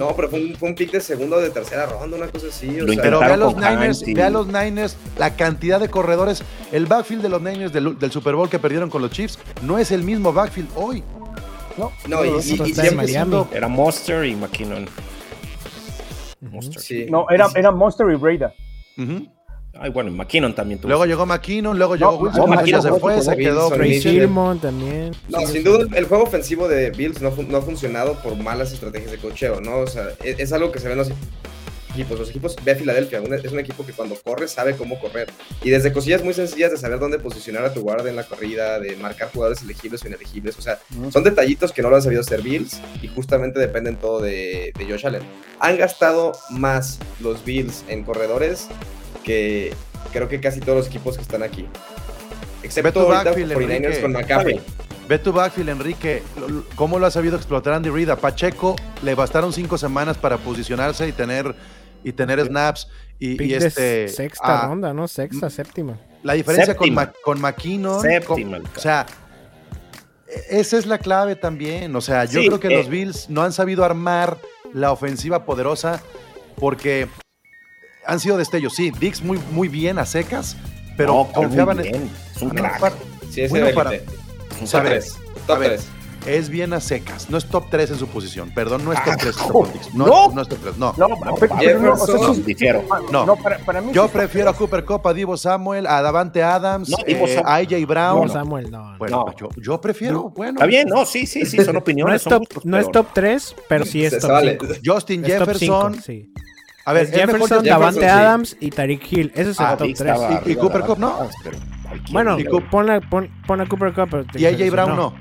No, pero fue un, fue un pick de segundo o de tercera ronda, una cosa así. O Lo sea, Pero ve a los Niners, ve a los Niners, la cantidad de corredores, el backfield de los Niners del, del Super Bowl que perdieron con los Chiefs no es el mismo backfield hoy. ¿no? No, y, y- y siempre Miami. siendo. Era Monster y McKinnon. Monster. Sí. No, era, era Monster y Breda. Ujú. Ay, bueno, McKinnon también tuvo. Luego llegó McKinnon, luego llegó No, Wilson, no, McKinnon se fue se quedó. Sermon también. No, sin duda el juego ofensivo de Bills no, no ha funcionado por malas estrategias de cocheo, ¿no? O sea, es, es algo que se ve en los equipos. Los equipos, ve a Filadelfia, un- es un equipo que cuando corre sabe cómo correr. Y desde cosillas muy sencillas de saber dónde posicionar a tu guardia en la corrida, de marcar jugadores elegibles o inelegibles. O sea, son detallitos que no lo han sabido hacer Bills y justamente dependen todo de, de Josh Allen. Han gastado más los Bills en corredores que creo que casi todos los equipos que están aquí. Excepto ahorita backfield, 49ers Enrique. con McCaffrey. Ve tu backfield, Enrique. ¿Cómo lo ha sabido explotar Andy Reid? A Pacheco le bastaron cinco semanas para posicionarse y tener, y tener snaps. Y, este, sexta ah, ronda, ¿no? Sexta, séptima. La diferencia con, Séptima. Ma- con McKinnon. Séptima, con- o sea, e- esa es la clave también. O sea, yo Sí, creo que eh. los Bills no han sabido armar la ofensiva poderosa porque han sido destellos, sí. Dix muy, muy bien a secas, pero No, confiaban en. bien. Es un No, crack. para- Sí, es Bueno, para-. Es un Top a ver, 3. a Top ver, 3. Es bien a secas. No es top 3 en su posición. Perdón, no es top Ah, 3 ¿cómo? No, No. no es top 3. No. No, pero no, o sea, Jefferson, sí- difiero. No. no, para, para mí Yo sí- prefiero a Cooper Cup, a Divo Samuel, a Davante Adams, No, eh, a AJ Brown. No, Samuel, no. Bueno, No. yo, yo prefiero, bueno. Está bien, no, sí, sí, sí, son No opiniones. es son top, gustos, no es top 3, pero sí es Se top vale. 5. Justin Es top Jefferson. cinco, sí. A ver, Jefferson, Davante. Adams y Tariq Hill. Ese es el Ah, top Dix 3. estaba Y- Cooper Cup, ¿no? Bueno, Y Coop- pon, a- pon, pon a Cooper Cup. Y AJ Brown no.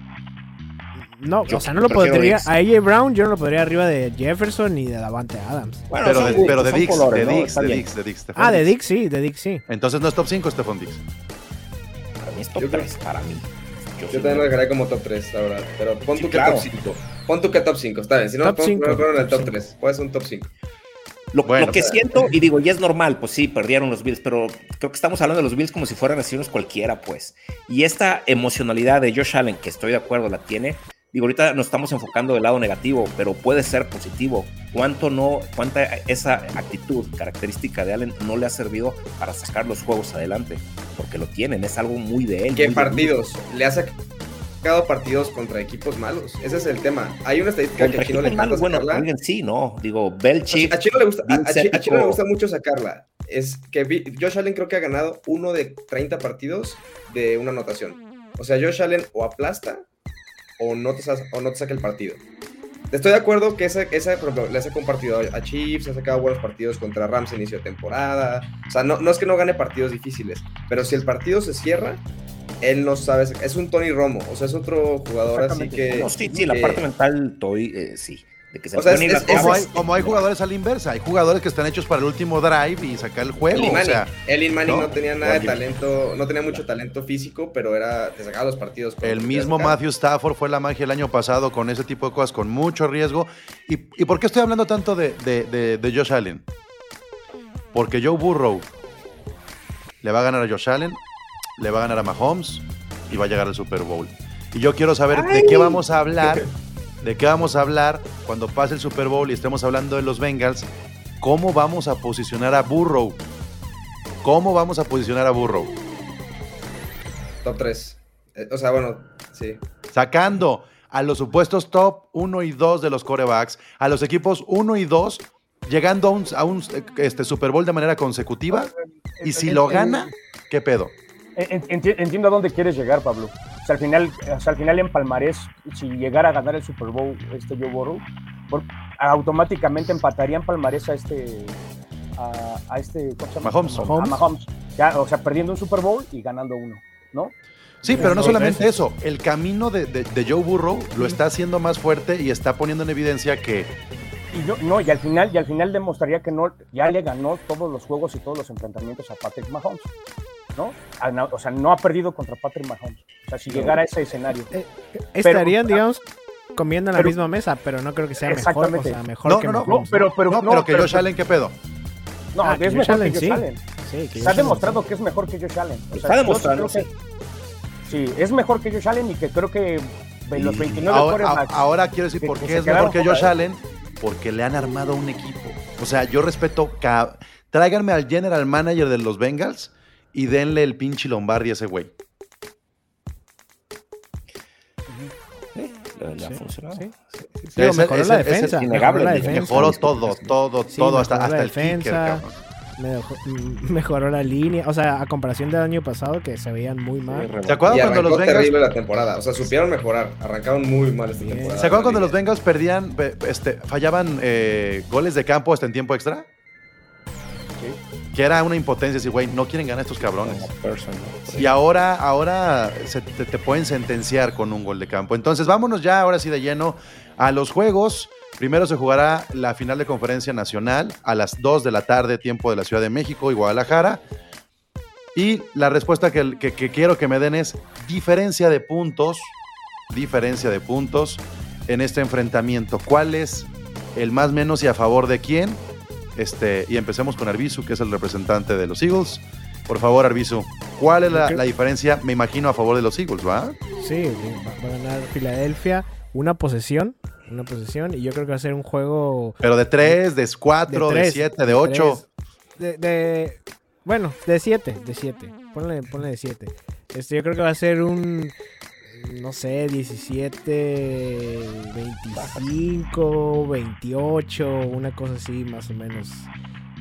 No, Yo o sea, no lo podría. A AJ Brown yo no lo podría arriba de Jefferson ni de Davante Adams. Bueno, Pero son de, pero de Dix, colores, de ¿no? Dix, Está de. Dix, de Dix. Ah, de. Dix sí, de Dix sí. Entonces no es top 5, Stephon Dix. Para mí es top Yo creo- 3, para mí. Yo también lo dejaría como top 3, la verdad. Pero pon Sí, tú que claro. top 5. Pon tú que top 5, está bien. Si no, Top pon en el top top cinco. 3. Puede ser un top 5. Lo, Bueno, lo que pero- siento, y digo, y es normal, pues sí, perdieron los Bills, pero creo que estamos hablando de los Bills como si fueran así unos cualquiera, pues. Y esta emocionalidad de Josh Allen, que estoy de acuerdo, la tiene. Digo, ahorita nos estamos enfocando del lado negativo, pero puede ser positivo. ¿Cuánto no, cuánta esa actitud característica de Allen no le ha servido para sacar los juegos adelante? Porque lo tienen, es algo muy de él. ¿Qué partidos? Le ha sacado partidos contra equipos malos. Ese es el tema. Hay una estadística que Contra a Chino le encanta bueno, sacarla. alguien sí, ¿no? Digo, Belichick. A Chino le gusta, a, a Chino le gusta mucho sacarla. Es que Josh Allen creo que ha ganado uno de 30 partidos de una anotación. O sea, Josh Allen o aplasta o no te, o no te saca el partido. Estoy de acuerdo que esa, esa por ejemplo, le ha sacado un partido a Chiefs, ha sacado buenos partidos contra Rams inicio de temporada. O sea, no, no es que no gane partidos difíciles, pero si el partido se cierra, él no sabe. Es un Tony Romo, o sea, es otro jugador así que. No, sí, sí, la parte mental, estoy, eh, sí. De que se O sea, es-. Como es- hay, como hay jugadores a la inversa, hay jugadores que están hechos para el último drive y sacar el juego. Elin O Manning, sea, Elin Manning ¿no? no, tenía nada de talento, no tenía mucho talento físico, pero era, te sacaba los partidos. el mismo. Matthew Stafford fue la magia el año pasado con ese tipo de cosas, con mucho riesgo. ¿Y, y por qué estoy hablando tanto de, de- de- de Josh Allen? Porque Joe Burrow le va a ganar a Josh Allen, le va a ganar a Mahomes y va a llegar al Super Bowl. Y yo quiero saber de qué vamos a hablar, de qué vamos a hablar cuando pase el Super Bowl y estemos hablando de los Bengals. ¿Cómo vamos a posicionar a Burrow? ¿Cómo vamos a posicionar a Burrow? Top 3. o sea, bueno, sí. sacando a los supuestos top 1 y 2 de los corebacks, a los equipos 1 y 2, llegando a un, a un, este, Super Bowl de manera consecutiva. Y si lo gana, ¿qué pedo? En- enti- Entiendo a dónde quieres llegar, Pablo. O sea, al final, o sea, al final en Palmarés, si llegara a ganar el Super Bowl este Joe Burrow, por- automáticamente empataría en Palmarés a este a, a este ¿cómo se llama? Mahomes. A Mahomes. Ya, o sea, perdiendo un Super Bowl y ganando uno, ¿no? Sí, pero no solamente eso. El camino de, de- de Joe Burrow lo está haciendo más fuerte y está poniendo en evidencia que Y no, no, y al final, y al final demostraría que no, ya le ganó todos los juegos y todos los enfrentamientos a Patrick Mahomes. O sea, no ha perdido contra Patrick Mahomes. O sea, si llegara a ese escenario. Eh, Estarían, Pero- digamos, comiendo en la pero- misma mesa, pero no creo que sea mejor. O sea, mejor No, que no, no, Mahomes, No, pero, pero, no, no, pero que pero- Josh Allen, ¿qué pedo? No, Ah, es que Josh mejor Allen, que Josh sí. Allen. Sí, que Josh ha demostrado sí. que es mejor que Josh Allen. O sea, Está demostrando, que- sí, es mejor que Josh Allen y que creo que los 29 Ahora, ahora quiero decir que- por qué es mejor que Josh Allen, porque le han armado un equipo. O sea, yo respeto, tráiganme al general manager de los Bengals y denle el pinche Lombardi a ese güey. Sí, le, le ha Sí, funcionado. sí. Sí, sí, sí. Digo, Ese- mejoró la defensa. innegable, mejoró la ni- defensa. Mejoró todo, todo, Sí, todo, hasta, mejoró la hasta el kicker, defensa. mm, mejoró la línea. O sea, a comparación del año pasado, que se veían muy mal. ¿Se acuerdan cuando los Bengals terrible la temporada. O sea, supieron mejorar. Arrancaron muy mal esta temporada. ¿Se acuerdan cuando los. Bengals perdían, pe- este, fallaban eh, goles de campo hasta en tiempo extra? Que era una impotencia, así, güey, no quieren ganar estos cabrones. Como person, ¿no? Y ahora, ahora se te, te pueden sentenciar con un gol de campo. Entonces, vámonos ya, ahora sí de lleno, a los juegos. Primero se jugará la final de conferencia nacional a las 2 de la tarde, tiempo de la Ciudad de México y Guadalajara. Y la respuesta que, que- que quiero que me den es diferencia de puntos, diferencia de puntos en este enfrentamiento. ¿Cuál es el más menos y a favor de quién? Este, y empecemos con Arbizu, que es el representante de los Eagles. Por favor, Arbizu, ¿cuál es la, diferencia, me imagino, a favor de los Eagles, va? Sí, va, va a ganar Filadelfia una posesión. Una posesión. Y yo creo que va a ser un juego Pero de 3, de 4, de tres, 7, de 8. tres. de, de- bueno, de 7, de 7. Ponle, ponle de 7. Este, yo creo que va a ser un, no sé, 17, 25, 28, una cosa así más o menos.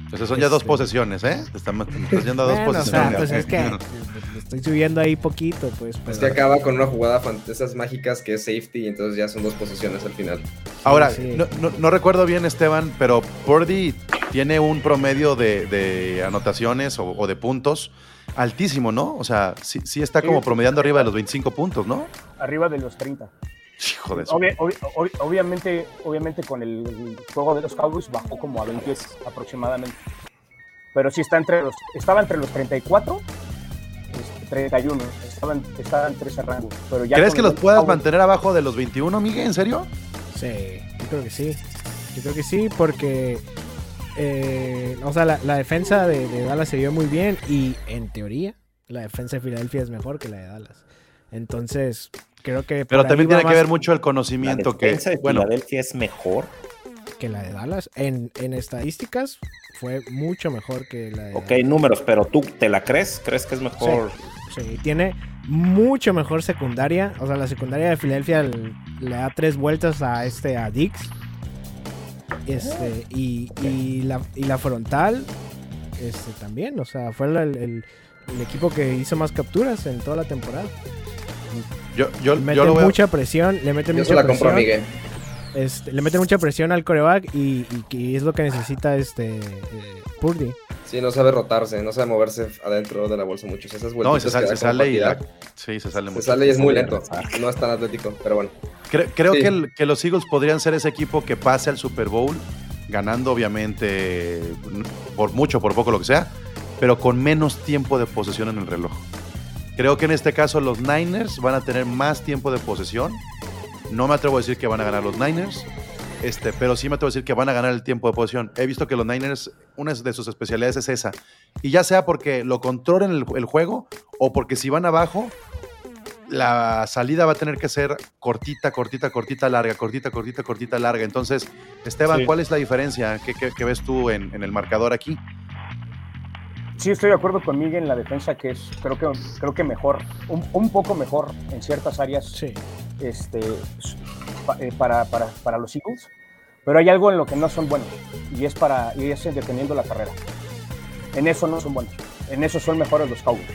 Entonces son ya dos Este- posesiones, ¿eh? Te están- te estás yendo a dos Bueno, o sea, posesiones. pues es que estoy subiendo ahí poquito, pues. Es pero- que acaba con una jugada de esas mágicas que es safety y entonces ya son dos posiciones al final. Ahora, Sí, sí. No, no- no recuerdo bien, Esteban, pero Purdy tiene un promedio de, de anotaciones o, o de puntos altísimo, ¿no? O sea, sí, sí está como Sí. promediando arriba de los 25 puntos, ¿no? Arriba de los 30. Hijo de eso. Obvi- obvi- obvi- obviamente, obviamente con el, juego de los Cowboys bajó como a 20 aproximadamente. Pero sí está entre los, estaba entre los 34 este, 31. Estaba, en- estaba entre ese rango. Pero ya ¿Crees que los puedas Cowboys- mantener abajo de los 21, Miguel? ¿En serio? Sí, yo creo que sí. Yo creo que sí, porque. Eh, o sea, la, la defensa de, de Dallas se vio muy bien y en teoría la defensa de Filadelfia es mejor que la de Dallas. Entonces, creo que. Pero también tiene que ver mucho el La conocimiento que, defensa de bueno, Filadelfia es mejor. Que la de Dallas. En, en estadísticas fue mucho mejor que la de Ok, Dallas. números, pero tú te la crees? ¿Crees que es mejor? Sí, tiene mucho mejor secundaria. O sea, la secundaria de Filadelfia le da tres vueltas a este a Dix. Este, y, y la, y la frontal este, también. O sea, fue el, el- el equipo que hizo más capturas en toda la temporada. yo, yo, Le yo meten lo veo. mucha presión, le meten Yo mucha la presión. Miguel. este, le meten mucha presión al coreback y, es lo que necesita este eh, Purdy. Sí, no sabe rotarse, no sabe moverse adentro de la bolsa mucho. Esas No, y se, se sale y la-. Sí, se sale Se mucho. sale y es muy lento. No es tan atlético, pero bueno. Cre- creo Sí. que, el- que los Eagles podrían ser ese equipo que pase al Super Bowl, ganando obviamente por mucho, por poco, lo que sea, pero con menos tiempo de posesión en el reloj. Creo que en este caso los Niners van a tener más tiempo de posesión. No me atrevo a decir que van a ganar los Niners, este, pero sí me atrevo a decir que van a ganar el tiempo de posesión. He visto que los Niners, una de sus especialidades es esa. Y ya sea porque lo controlen el, el juego o porque si van abajo, la salida va a tener que ser cortita, cortita, cortita, larga, cortita, cortita, cortita, larga. Entonces, Esteban, Sí. ¿cuál es la diferencia? ¿Qué, qué- qué ves tú en, en el marcador aquí? Sí, estoy de acuerdo con Miguel en la defensa, que es, creo que, creo que mejor, un, un poco mejor en ciertas áreas Sí. este, eh, para, para, para los Eagles. Pero hay algo en lo que no son buenos, y es, para, y es en deteniendo la carrera. En eso no son buenos, en eso son mejores los Cowboys.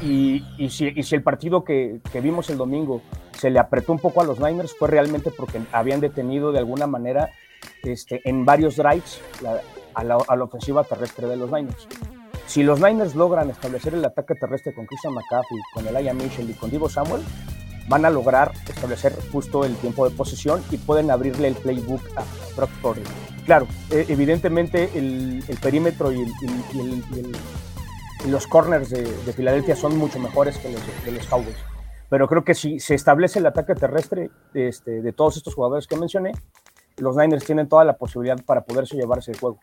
Y, y, si, y si el partido que, que vimos el domingo se le apretó un poco a los Niners, fue realmente porque habían detenido de alguna manera este, en varios drives la- a, la, a la ofensiva terrestre de los Niners. Si los Niners logran establecer el ataque terrestre con Christian McCaffrey, con Elijah Mitchell y con Divo Samuel, van a lograr establecer justo el tiempo de posesión y pueden abrirle el playbook a Brock Purdy. Claro, eh, evidentemente el, perímetro y los corners de, de Filadelfia son mucho mejores que los, de los Cowboys. Pero creo que si se establece el ataque terrestre este, de todos estos jugadores que mencioné, los Niners tienen toda la posibilidad para poderse llevarse el juego.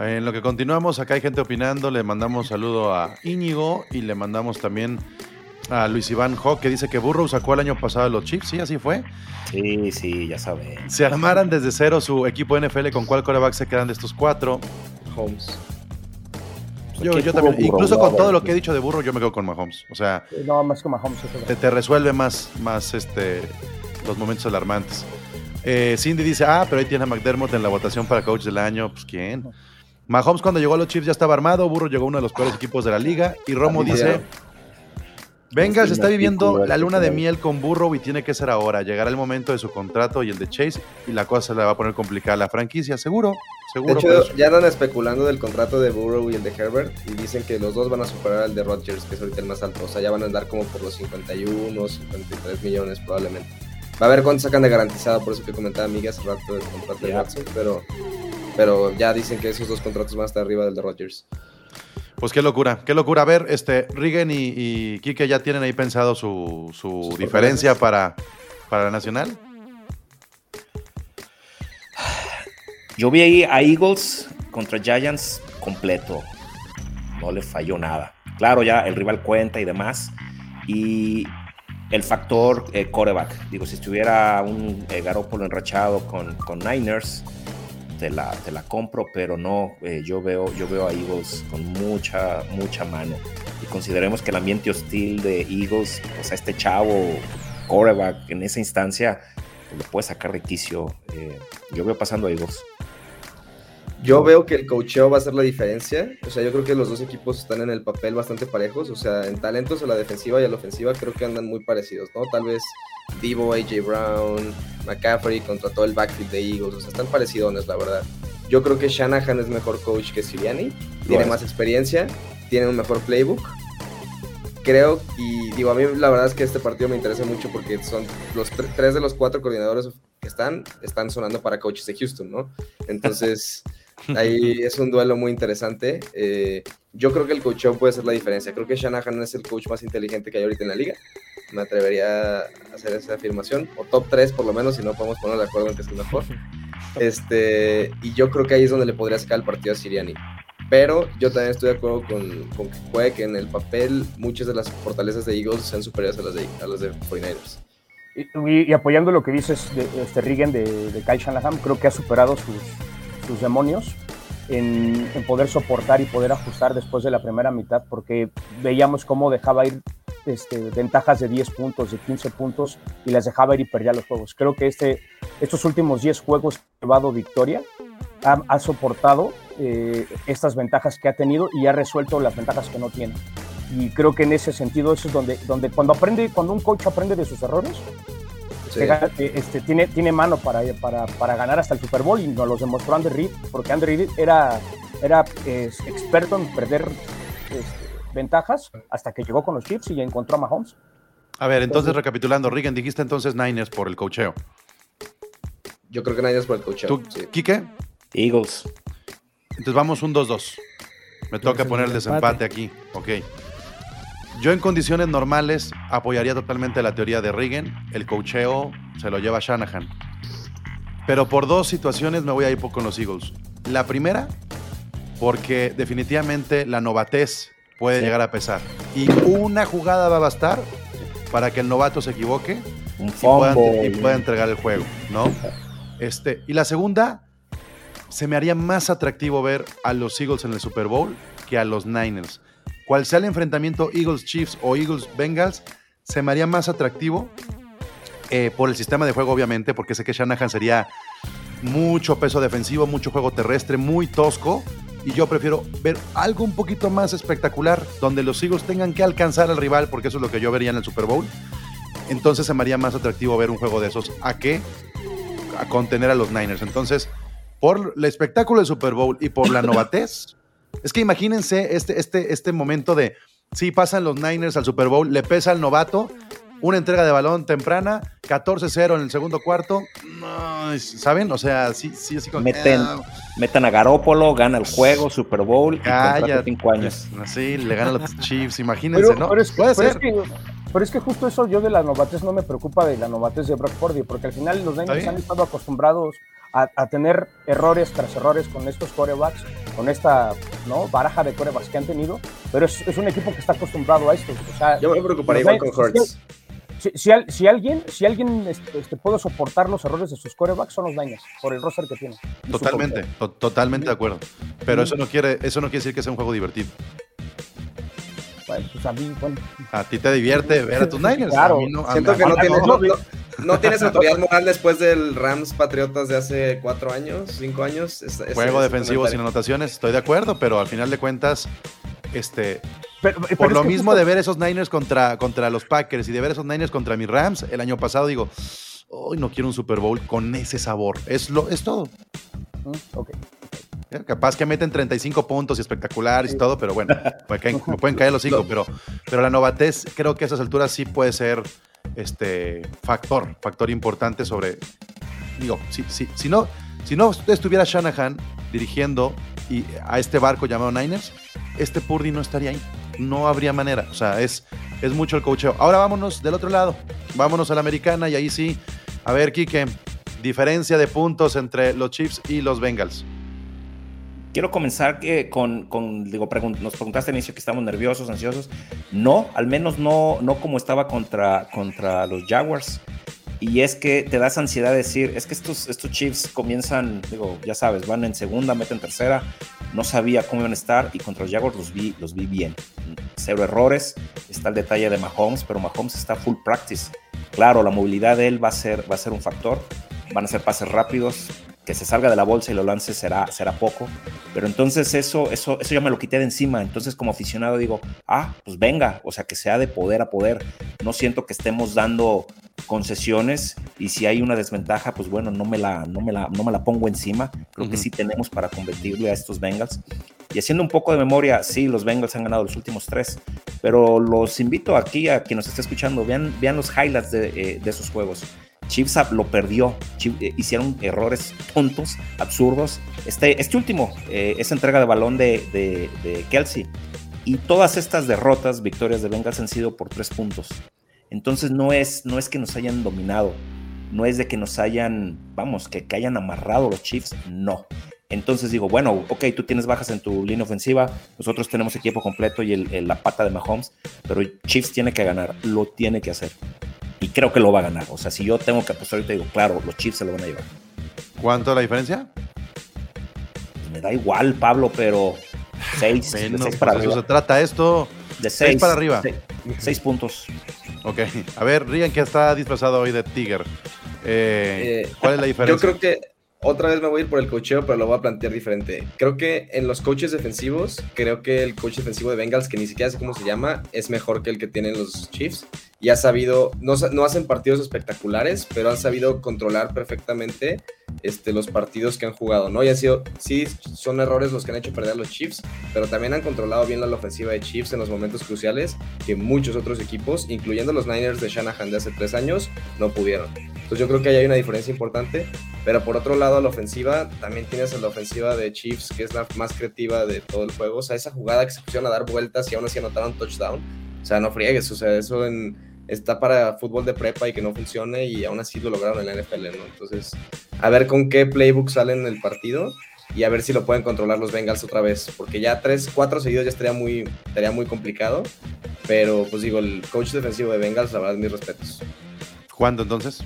En lo que continuamos, acá hay gente opinando. Le mandamos saludo a Íñigo y le mandamos también a Luis Iván Hawk, que dice que Burrow sacó el año pasado a los Chiefs. Sí, así fue. Sí, sí, ya saben. Se armaran desde cero su equipo NFL, ¿con cuál coreback se quedan de estos cuatro? Holmes. Yo, también, incluso con todo lo que he dicho de Burrow, yo me quedo con Mahomes. O sea, No, más que Mahomes. te, te resuelve más, más este, los momentos alarmantes. Eh, Cindy dice, ah, pero ahí tiene a McDermott en la votación para coach del año. Pues, ¿quién? Mahomes cuando llegó a los Chiefs ya estaba armado, Burrow llegó a uno de los peores equipos de la liga. Y Romo dice. Bengals Sí, está viviendo la luna de miel con Burrow y tiene que ser ahora. Llegará el momento de su contrato y el de Chase y la cosa se le va a poner complicada a la franquicia, seguro, De seguro. hecho, pues. ya andan especulando del contrato de Burrow y el de Herbert y dicen que los dos van a superar al de Rodgers, que es ahorita el más alto. O sea, ya van a andar como por los 51, 53 millones probablemente. Va a ver cuánto sacan de garantizado, por eso que comentaba Amiga hace rato del contrato de Ya. Watson, pero, pero ya dicen que esos dos contratos van a estar arriba del de Rodgers. Pues qué locura, qué locura. A ver, este, Rigen y, y Kike ya tienen ahí pensado su, su Sus diferencia para, para la nacional. Yo vi ahí a Eagles contra Giants completo. No le falló nada. Claro, ya el rival cuenta y demás. Y el factor eh, coreback. Digo, si estuviera un eh, Garoppolo enrachado con, con Niners, te la, te la compro, pero no, eh, yo, veo, yo veo a Eagles con mucha, mucha mano. Y consideremos que el ambiente hostil de Eagles, o sea, este chavo, quarterback, en esa instancia, pues, lo puede sacar de quicio. Eh, yo veo pasando a Eagles. Yo veo que el coacheo va a ser la diferencia. O sea, yo creo que los dos equipos están en el papel bastante parejos. O sea, en talentos a la defensiva y a la ofensiva creo que andan muy parecidos, ¿no? Tal vez Divo, AJ Brown, McCaffrey contra todo el backfield de Eagles. O sea, están parecidones, la verdad. Yo creo que Shanahan es mejor coach que Siriani. Tiene más experiencia, tiene un mejor playbook. Creo, y digo, a mí la verdad es que este partido me interesa mucho porque son los tres de los cuatro coordinadores que están, están sonando para coaches de Houston, ¿no? Entonces... Ahí es un duelo muy interesante. Eh, yo creo que el coach puede ser la diferencia. Creo que Shanahan es el coach más inteligente que hay ahorita en la liga. Me atrevería a hacer esa afirmación. O top 3 por lo menos, si no podemos poner de acuerdo en que es el mejor. Este, y yo creo que ahí es donde le podría sacar el partido a Siriani. Pero yo también estoy de acuerdo con, con que puede que en el papel muchas de las fortalezas de Eagles sean superiores a las de, a las de 49ers. Y, y, apoyando lo que dices de este de, de Kyle Shanahan, creo que ha superado sus, sus demonios en, poder soportar y poder ajustar después de la primera mitad, porque veíamos cómo dejaba ir este, ventajas de 10 puntos, de 15 puntos, y las dejaba ir y perdía los juegos. Creo que este, estos últimos 10 juegos que ha llevado victoria ha, ha soportado eh, estas ventajas que ha tenido y ha resuelto las ventajas que no tiene. Y creo que en ese sentido eso es donde, donde cuando aprende, cuando un coach aprende de sus errores, Sí. Este, tiene, tiene mano para, para, para, ganar hasta el Super Bowl y nos lo demostró Andy Reid, porque Andy Reid era, era es, experto en perder este, ventajas hasta que llegó con los Chiefs y encontró a Mahomes. A ver, entonces, entonces recapitulando, Regan, dijiste entonces Niners por el cocheo. Yo creo que Niners por el cocheo. ¿Tú, sí. Quique? Eagles. Entonces vamos un 2-2. Me toca poner el desempate aquí. Ok. Yo en condiciones normales apoyaría totalmente la teoría de Reagan. El cocheo se lo lleva Shanahan. Pero por dos situaciones me voy a ir con los Eagles. La primera, porque definitivamente la novatez puede sí. llegar a pesar. Y una jugada va a bastar para que el novato se equivoque y pueda, y pueda entregar el juego, ¿no? Este, y la segunda, se me haría más atractivo ver a los Eagles en el Super Bowl que a los Niners cual sea el enfrentamiento Eagles Chiefs o Eagles Bengals, se me haría más atractivo eh, por el sistema de juego, obviamente, porque sé que Shanahan sería mucho peso defensivo, mucho juego terrestre, muy tosco. Y yo prefiero ver algo un poquito más espectacular, donde los Eagles tengan que alcanzar al rival, porque eso es lo que yo vería en el Super Bowl. Entonces se me haría más atractivo ver un juego de esos a que a contener a los Niners. Entonces, por el espectáculo del Super Bowl y por la novatez, es que imagínense este, este, este momento de, sí, pasan los Niners al Super Bowl, le pesa al novato, una entrega de balón temprana, 14-0 en el segundo cuarto, no, ¿saben? O sea, sí, sí, así como... Meten, ah, metan a Garópolo, gana el juego, Super Bowl, y calla, cinco años. Así, le ganan los Chiefs, imagínense, pero, ¿no? Pero es, Puede pero ser. Es que, pero es que justo eso yo de la novatez no me preocupa de la novatez de Brock Purdy, porque al final los Niners han estado acostumbrados a, a, tener errores tras errores con estos corebacks, con esta ¿no? baraja de corebacks que han tenido, pero es, es, un equipo que está acostumbrado a esto. O sea, Yo me preocuparía igual con Hurts. Si, si, si, alguien, si alguien este, este, puede soportar los errores de sus corebacks son los Niners, por el roster que tienen. Totalmente, to totalmente de acuerdo. Pero eso no, quiere, eso no quiere decir que sea un juego divertido. Bueno, pues a mí, bueno. A ti te divierte ver a tus Niners. Claro. A mí no, Siento que no tienes, no, no, tienes autoridad moral después del Rams Patriotas de hace cuatro años, cinco años. Es, es, Juego es defensivo sin anotaciones, estoy de acuerdo, pero al final de cuentas, este, pero, pero por lo mismo justo... de ver esos Niners contra, contra los Packers y de ver esos Niners contra mis Rams, el año pasado digo, hoy no quiero un Super Bowl con ese sabor. Es, lo, es todo. Mm. Capaz que meten 35 puntos y espectaculares sí. y todo, pero bueno, me, caen, me pueden caer los hijos, pero, pero la novatez creo que a esas alturas sí puede ser este factor, factor importante sobre, digo, si, si, si, no, si no estuviera Shanahan dirigiendo y a este barco llamado Niners, este Purdy no estaría ahí, no habría manera, o sea, es, es mucho el coacheo. Ahora vámonos del otro lado, vámonos a la americana y ahí sí, a ver, Kike, diferencia de puntos entre los Chiefs y los Bengals. Quiero comenzar que con, con, digo, pregun nos preguntaste al inicio que estamos nerviosos, ansiosos. No, al menos no, no como estaba contra, contra los Jaguars. Y es que te das ansiedad de decir, es que estos, estos Chiefs comienzan, digo, ya sabes, van en segunda, meten tercera, no sabía cómo iban a estar y contra los Jaguars los vi, los vi bien. Cero errores, está el detalle de Mahomes, pero Mahomes está full practice. Claro, la movilidad de él va a ser, va a ser un factor, van a ser pases rápidos, que se salga de la bolsa y lo lance será, será poco. Pero entonces eso, eso, eso ya me lo quité de encima. Entonces como aficionado digo, ah, pues venga, o sea, que sea de poder a poder. No siento que estemos dando concesiones y si hay una desventaja, pues bueno, no me la, no me la, no me la pongo encima. Creo que sí tenemos para competirle a estos Bengals. Y haciendo un poco de memoria, sí, los Bengals han ganado los últimos tres, pero los invito aquí a quien nos esté escuchando, vean, vean los highlights de, eh, de esos juegos. Chiefs lo perdió, eh, hicieron errores tontos, absurdos. Este, este último, eh, esa entrega de balón de, de, Kelsey. Y todas estas derrotas, victorias de Bengals han sido por tres puntos. Entonces no es, no es que nos hayan dominado, no es de que nos hayan, vamos, que, que hayan amarrado los Chiefs, no. Entonces digo, bueno, ok, tú tienes bajas en tu línea ofensiva, nosotros tenemos equipo completo y el, la pata de Mahomes, pero Chiefs tiene que ganar, lo tiene que hacer y creo que lo va a ganar. O sea, si yo tengo que apostar ahorita, digo, claro, los Chiefs se lo van a llevar. ¿Cuánto la diferencia? Pues me da igual, Pablo, pero seis, de seis para pues arriba. se trata esto. De seis, para arriba. Seis, puntos. Ok. A ver, Rian, que está disfrazado hoy de Tiger. Eh, eh, ¿Cuál es la diferencia? Yo creo que otra vez me voy a ir por el cocheo, pero lo voy a plantear diferente. Creo que en los coaches defensivos, creo que el coach defensivo de Bengals, que ni siquiera sé cómo se llama, es mejor que el que tienen los Chiefs. Y ha sabido, no, no hacen partidos espectaculares, pero han sabido controlar perfectamente este, los partidos que han jugado, ¿no? Y ha sido, sí, son errores los que han hecho perder a los Chiefs, pero también han controlado bien la ofensiva de Chiefs en los momentos cruciales que muchos otros equipos, incluyendo los Niners de Shanahan de hace tres años, no pudieron. Entonces yo creo que ahí hay una diferencia importante, pero por otro lado, la ofensiva, también tienes la ofensiva de Chiefs, que es la más creativa de todo el juego. O sea, esa jugada que se pusieron a dar vueltas y aún así anotaron touchdown. O sea, no friegues, o sea, eso está para fútbol de prepa y que no funcione y aún así lo lograron en la NFL, ¿no? Entonces, a ver con qué playbook salen en el partido y a ver si lo pueden controlar los Bengals otra vez, porque ya tres, cuatro seguidos ya estaría muy, estaría muy complicado, pero pues digo, el coach defensivo de Bengals, la verdad, mis respetos. ¿Cuándo entonces?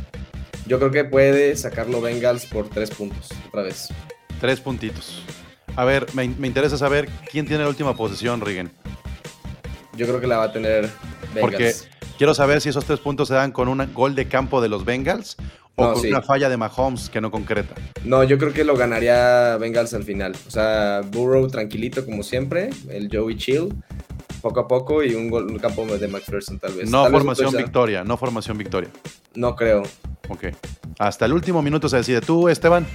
Yo creo que puede sacarlo Bengals por tres puntos, otra vez. Tres puntitos. A ver, me, interesa saber quién tiene la última posición, Rigen. Yo creo que la va a tener Bengals. Porque quiero saber si esos tres puntos se dan con un gol de campo de los Bengals o con una falla de Mahomes que no concreta. No, yo creo que lo ganaría Bengals al final. O sea, Burrow tranquilito como siempre, el Joey chill, poco a poco y un, gol, un campo de McPherson tal vez. No formación victoria, no formación victoria. No creo. Ok. Hasta el último minuto se decide. ¿Tú, Esteban?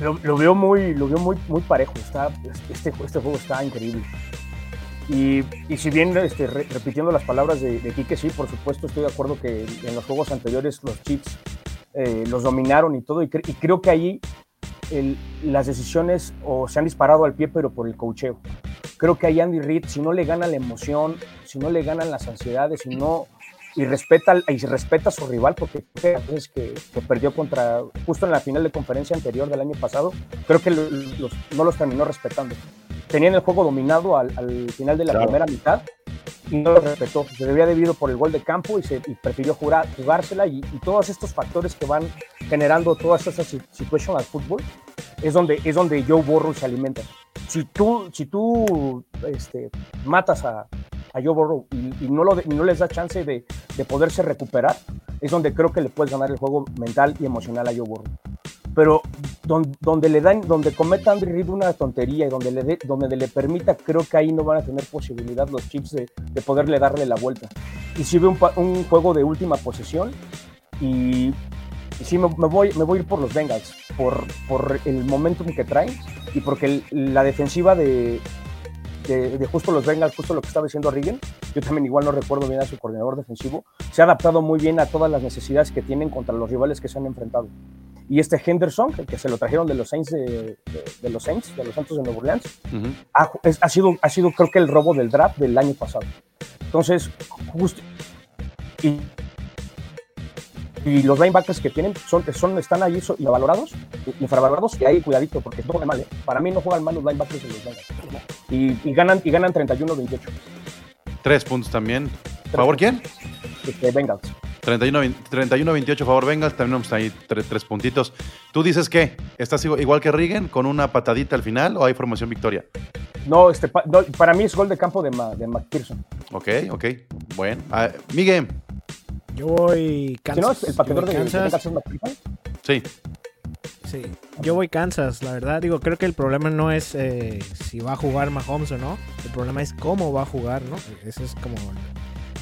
Lo, veo muy, lo veo muy, muy parejo. Está, este, este juego está increíble. Y, si bien este, repitiendo las palabras de, de Quique, sí, por supuesto estoy de acuerdo que en los juegos anteriores los Chiefs eh, los dominaron y todo. Y, y creo que ahí las decisiones o se han disparado al pie, pero por el cocheo. Creo que ahí Andy Reid, si no le gana la emoción, si no le ganan las ansiedades, si no y respeta, y respeta a su rival, porque es que, que, perdió contra, justo en la final de conferencia anterior del año pasado, creo que no los terminó respetando. Tenían el juego dominado al, final de la primera mitad y no lo respetó. Se había debido por el gol de campo y, se, prefirió jugar, jugársela y, todos estos factores que van generando todas esas situaciones al fútbol es donde, es donde Joe Burrow se alimenta. Si tú, si tú este, matas a, a Joe y, no, les da chance de, de, poderse recuperar, es donde creo que le puedes ganar el juego mental y emocional a Joe Burrow. Pero donde, le dan, donde cometa Andy Reid una tontería y donde le, permita, creo que ahí no van a tener posibilidad los Chiefs de, de poderle darle la vuelta. Y si ve un, un juego de última posesión y y sí, me, voy, me voy a ir por los Bengals, por, por el momentum que traen y porque la defensiva de, de, justo los Bengals, justo lo que estaba diciendo Regan, yo también igual no recuerdo bien a su coordinador defensivo, se ha adaptado muy bien a todas las necesidades que tienen contra los rivales que se han enfrentado. Y este Henderson, que se lo trajeron de los Saints de, los Saints, de los Santos de Nueva Orleans, ha, ha, sido, ha sido creo que el robo del draft del año pasado. Entonces, justo... Y, y los linebackers que tienen son, son, están ahí valorados, infravalorados, y ahí cuidadito, porque no juegan mal. ¿eh? Para mí no juegan mal los linebackers y los linebackers. Y, y ganan, y ganan 31-28. Tres puntos también. ¿Favor quién? Este, Bengals. 31-28 a favor Bengals, también ahí tres, tres, puntitos. ¿Tú dices qué? ¿Estás igual que Rigen con una patadita al final o hay formación victoria? No, este, no, para mí es gol de campo de, Ma, de McPherson. Ok, ok. Bueno. Uh, Miguel. Yo voy Kansas. ¿Sí, no? ¿El pateador de Kansas? De McPherson? Sí. Sí, yo voy Kansas, la verdad. Digo, creo que el problema no es eh, si va a jugar Mahomes o no. El problema es cómo va a jugar, ¿no? Eso es como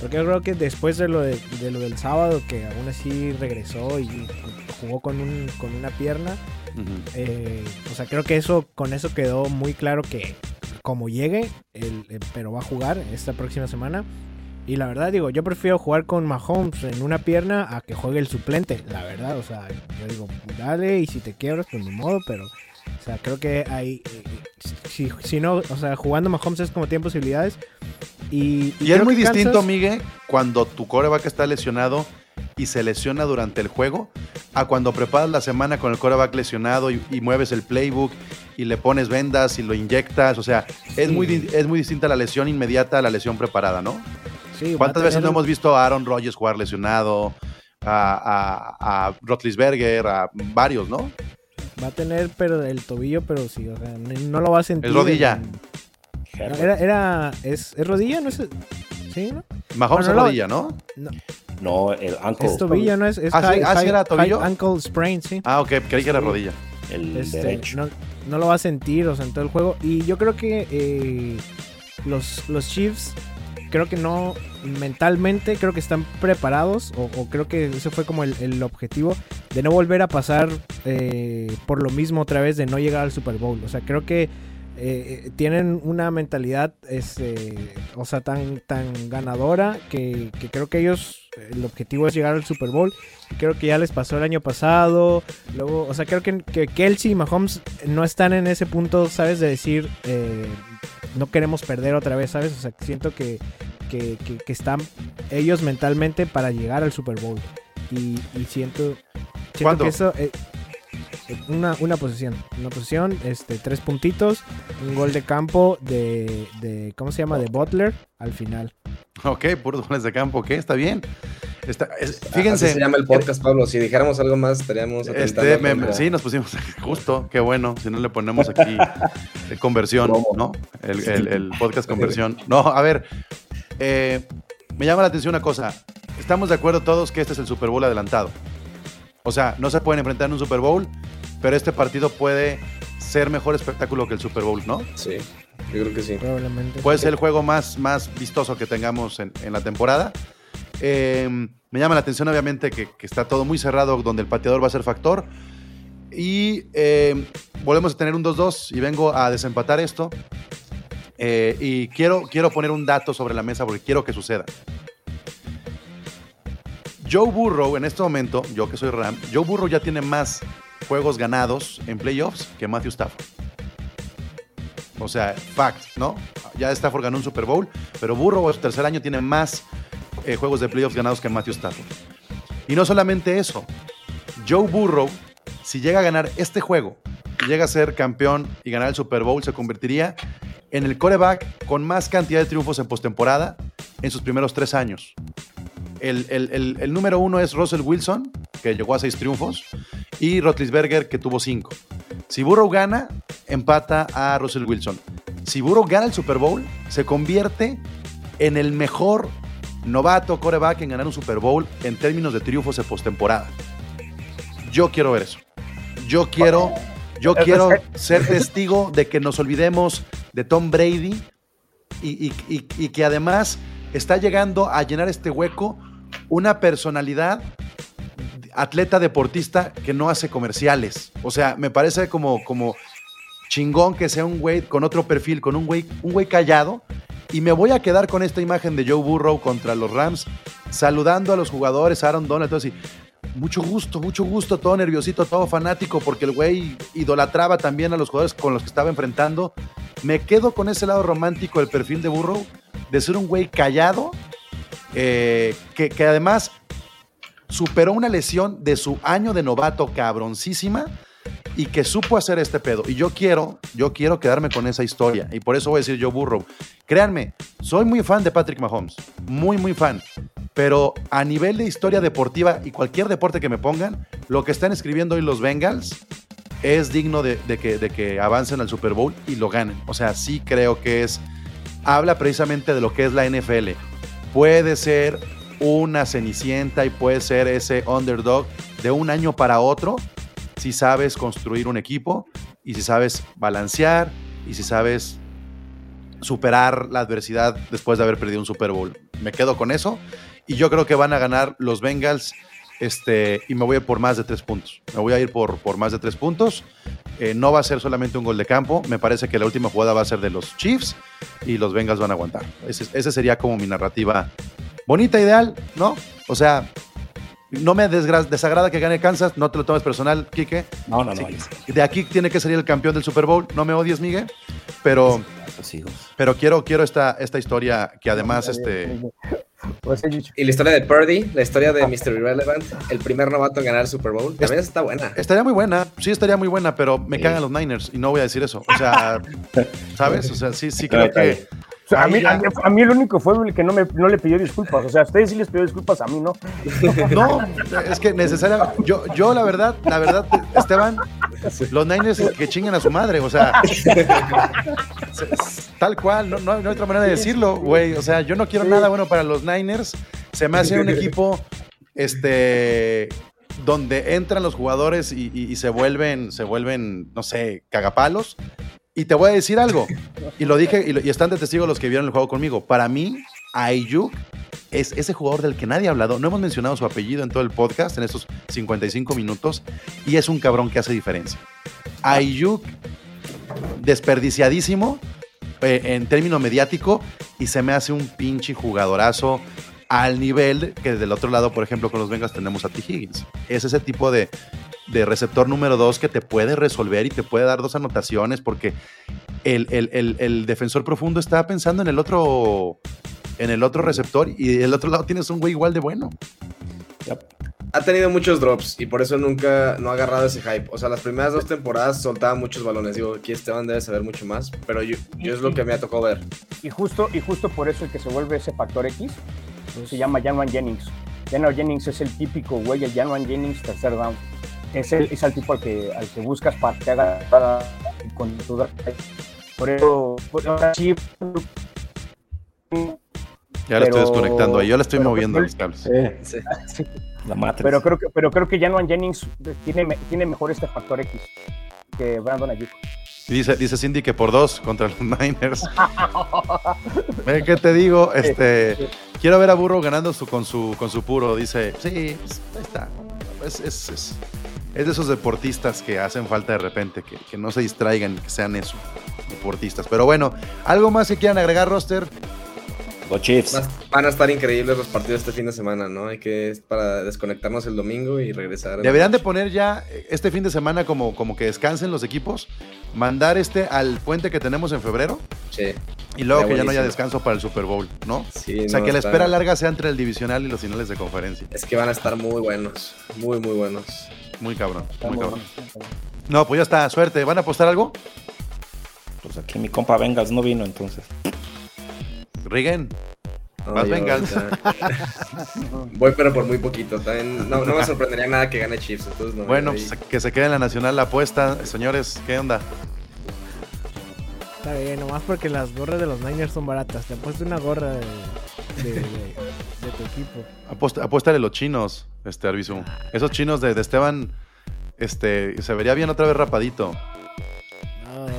porque yo creo que después de lo, de, de, lo del sábado, que aún así regresó y jugó con, un, con una pierna, uh -huh. eh, o sea, creo que eso con eso quedó muy claro que como llegue, el, el, pero va a jugar esta próxima semana. Y la verdad, digo, yo prefiero jugar con Mahomes en una pierna a que juegue el suplente, la verdad. O sea, yo digo, dale, y si te quiebras, pues ni modo, pero. O sea, creo que hay. Si, si no, o sea, jugando Mahomes es como tiene posibilidades. Y, y, y es muy distinto, Kansas... Miguel, cuando tu coreback está lesionado y se lesiona durante el juego, a cuando preparas la semana con el coreback lesionado y, y mueves el playbook y le pones vendas y lo inyectas. O sea, es, sí. muy, es muy distinta la lesión inmediata a la lesión preparada, ¿no? Sí, ¿Cuántas veces no hemos visto a Aaron Rodgers jugar lesionado? A, a, a Rotlisberger, a varios, ¿no? Va a tener pero el tobillo, pero sí, o sea, no lo va a sentir. Es rodilla. En... Era, era, ¿es, ¿es rodilla? ¿No es? ¿Sí, no? Mahomes Bueno, no, rodilla, ¿no? No, No, el ankle. es tobillo, ¿no es? es Ah, sí, high- ah, sí era tobillo. ankle sprain, sí. Ah, ok, creí que era rodilla. El Este, derecho. no, no lo va a sentir, o sea, en todo el juego. Y yo creo que eh, los, los Chiefs, creo que no, mentalmente, creo que están preparados, o, o creo que ese fue como el, el objetivo, de no volver a pasar eh, por lo mismo otra vez, de no llegar al Super Bowl. O sea, creo que eh, tienen una mentalidad, este, o sea, tan, tan ganadora que, que creo que ellos, el objetivo es llegar al Super Bowl. Creo que ya les pasó el año pasado. Luego, o sea, creo que, que Kelsey y Mahomes no están en ese punto, ¿sabes? De decir, eh, no queremos perder otra vez, ¿sabes? O sea, siento que, que, que, que están ellos mentalmente para llegar al Super Bowl. Y, y siento, siento ¿Cuándo? que eso... eh, una, una posición, una posición, este, tres puntitos, un gol de campo de, de, ¿cómo se llama? De Butler al final. Ok, puros goles de campo, ok, está bien. Está, es- Así fíjense. se llama el podcast, Pablo. Si dijéramos algo más, estaríamos Este, me- sí, nos pusimos justo, qué bueno, si no le ponemos aquí eh, conversión. ¿no? El, el- el podcast conversión. No, a ver, eh, me llama la atención una cosa. Estamos de acuerdo todos que este es el Super Bowl adelantado. O sea, no se pueden enfrentar en un Super Bowl, pero este partido puede ser mejor espectáculo que el Super Bowl, ¿no? Sí, yo creo que sí. Probablemente. Puede ser el juego más, más vistoso que tengamos en, en la temporada. Eh, me llama la atención, obviamente, que, que está todo muy cerrado, donde el pateador va a ser factor. Y eh, volvemos a tener un 2-2 y vengo a desempatar esto. Eh, y quiero, quiero poner un dato sobre la mesa porque quiero que suceda. Joe Burrow, en este momento, yo que soy Ram, Joe Burrow ya tiene más juegos ganados en playoffs que Matthew Stafford. O sea, fact, ¿no? Ya Stafford ganó un Super Bowl, pero Burrow su tercer año tiene más eh, juegos de playoffs ganados que Matthew Stafford. Y no solamente eso, Joe Burrow, si llega a ganar este juego, llega a ser campeón y ganar el Super Bowl, se convertiría en el coreback con más cantidad de triunfos en postemporada en sus primeros tres años. El número uno es Russell Wilson, que llegó a seis triunfos, y Rotlisberger, que tuvo cinco. Si Burrow gana, empata a Russell Wilson. Si Burrow gana el Super Bowl, se convierte en el mejor novato coreback en ganar un Super Bowl en términos de triunfos en postemporada. Yo quiero ver eso. Yo quiero, yo quiero ser testigo de que nos olvidemos de Tom Brady y, y- y- y que además está llegando a llenar este hueco una personalidad atleta deportista que no hace comerciales. O sea, me parece como, como chingón que sea un güey con otro perfil, con un güey, un callado. Y me voy a quedar con esta imagen de Joe Burrow contra los Rams, saludando a los jugadores, Aaron Donald, todo así. Mucho gusto, mucho gusto, todo nerviosito, todo fanático, porque el güey idolatraba también a los jugadores con los que estaba enfrentando. Me quedo con ese lado romántico del perfil de Burrow, de ser un güey callado, eh, que, que además superó una lesión de su año de novato cabroncísima y que supo hacer este pedo. Y yo quiero, yo quiero quedarme con esa historia. Y por eso voy a decir yo Burrow. Créanme, soy muy fan de Patrick Mahomes. Muy, muy fan. Pero a nivel de historia deportiva y cualquier deporte que me pongan, lo que están escribiendo hoy los Bengals es digno de, de que, de que avancen al Super Bowl y lo ganen. O sea, sí creo que es. Habla precisamente de lo que es la NFL. Puede ser una cenicienta y puede ser ese underdog de un año para otro si sabes construir un equipo y si sabes balancear y si sabes superar la adversidad después de haber perdido un Super Bowl. Me quedo con eso y yo creo que van a ganar los Bengals este, y me voy a ir por más de tres puntos. Me voy a ir por, por más de tres puntos. Eh, no va a ser solamente un gol de campo. Me parece que la última jugada va a ser de los Chiefs y los Bengals van a aguantar. Ese, ese sería como mi narrativa bonita, ideal, ¿no? O sea, no me desagrada que gane Kansas, no te lo tomes personal, Quique. No, no, no. Sí, De aquí tiene que salir el campeón del Super Bowl, no me odies, Miguel, pero, Los Eagles. pero quiero, quiero esta, esta historia que además, este, Pues. Y la historia de Purdy, la historia de Mr. Irrelevant, el primer novato en ganar el Super Bowl, también está buena. estaría muy buena, sí estaría muy buena, pero me Sí. cagan los Niners y no voy a decir eso. O sea, ¿sabes? O sea, sí, sí creo que... Sea, a, mí, a, mí, a mí el único fue el que no, me, no le pidió disculpas. O sea, a ustedes sí les pidió disculpas, a mí no. No, es que necesaria. Yo, yo la verdad, la verdad, Esteban, los Niners que chinguen a su madre, o sea, tal cual, no, no, no hay otra manera de decirlo, güey. O sea, yo no quiero nada bueno para los Niners. Se me hace un equipo, este, donde entran los jugadores y, y- y se vuelven, se vuelven, no sé, cagapalos. Y te voy a decir algo, y lo dije, y, están de testigo los que vieron el juego conmigo. Para mí, Ayuk es ese jugador del que nadie ha hablado. No hemos mencionado su apellido en todo el podcast, en estos 55 minutos, y es un cabrón que hace diferencia. Ayuk, desperdiciadísimo eh, en término mediático, y se me hace un pinche jugadorazo al nivel que del otro lado, por ejemplo, con los Bengals tenemos a T. Higgins. Es ese tipo de, de receptor número dos que te puede resolver y te puede dar dos anotaciones porque el, el- el- el defensor profundo está pensando en el otro en el otro receptor y del otro lado tienes un güey igual de bueno. Ha tenido muchos drops y por eso nunca no ha agarrado ese hype. O sea, las primeras dos temporadas soltaba muchos balones. Digo, aquí Esteban debe saber mucho más, pero yo, yo es lo que me ha tocado ver. Y justo, y justo por eso el que se vuelve ese factor X se llama Januan Jennings. Januan Jennings es el típico güey, el Januan Jennings tercer down. Es el, es el tipo al que, al que buscas para que haga para- con tu. Por eso, por- ahora sí, Ya lo estoy desconectando ahí, yo le estoy pero- moviendo pero- los cables. Sí. La Matrix. pero creo que, pero creo que Januan Jennings tiene, tiene mejor este factor X que Brandon Ayuk. Dice, dice Cindy que por dos contra los Niners. ¿Qué te digo? Este, quiero ver a Burro ganando su, con, su, con su puro. Dice, sí, pues, ahí está. Es, es, es, es de esos deportistas que hacen falta de repente, que, que no se distraigan, que sean eso, deportistas. Pero bueno, ¿algo más que quieran agregar, roster? Los Chiefs. Van a estar increíbles los partidos este fin de semana, ¿no? Hay que es para desconectarnos el domingo y regresar. Deberían de poner ya eh, este fin de semana como, como que descansen los equipos, mandar este al puente que tenemos en febrero noche. y luego que ya no haya descanso para el Super Bowl, ¿no? Sí, O sea, no, que la está- espera larga sea entre el divisional y los finales de conferencia. Es que van a estar muy buenos. Muy, muy buenos. Muy cabrón, muy cabrón. No, pues ya está, suerte. ¿Van a apostar algo? Pues aquí mi compa Bengals no vino entonces. Rigen. Más ya- Voy, pero por muy poquito. También no, no me sorprendería nada que gane Chiefs. Entonces no, Bueno, pues que se quede en la nacional la apuesta. Señores, ¿qué onda? Está bien, nomás porque las gorras de los Niners son baratas. Te apuesto una gorra de, de, de- de tu equipo. Apuesta, apuéstale los chinos, este Arbizu. Esos chinos de, de Esteban, este, se vería bien otra vez rapadito.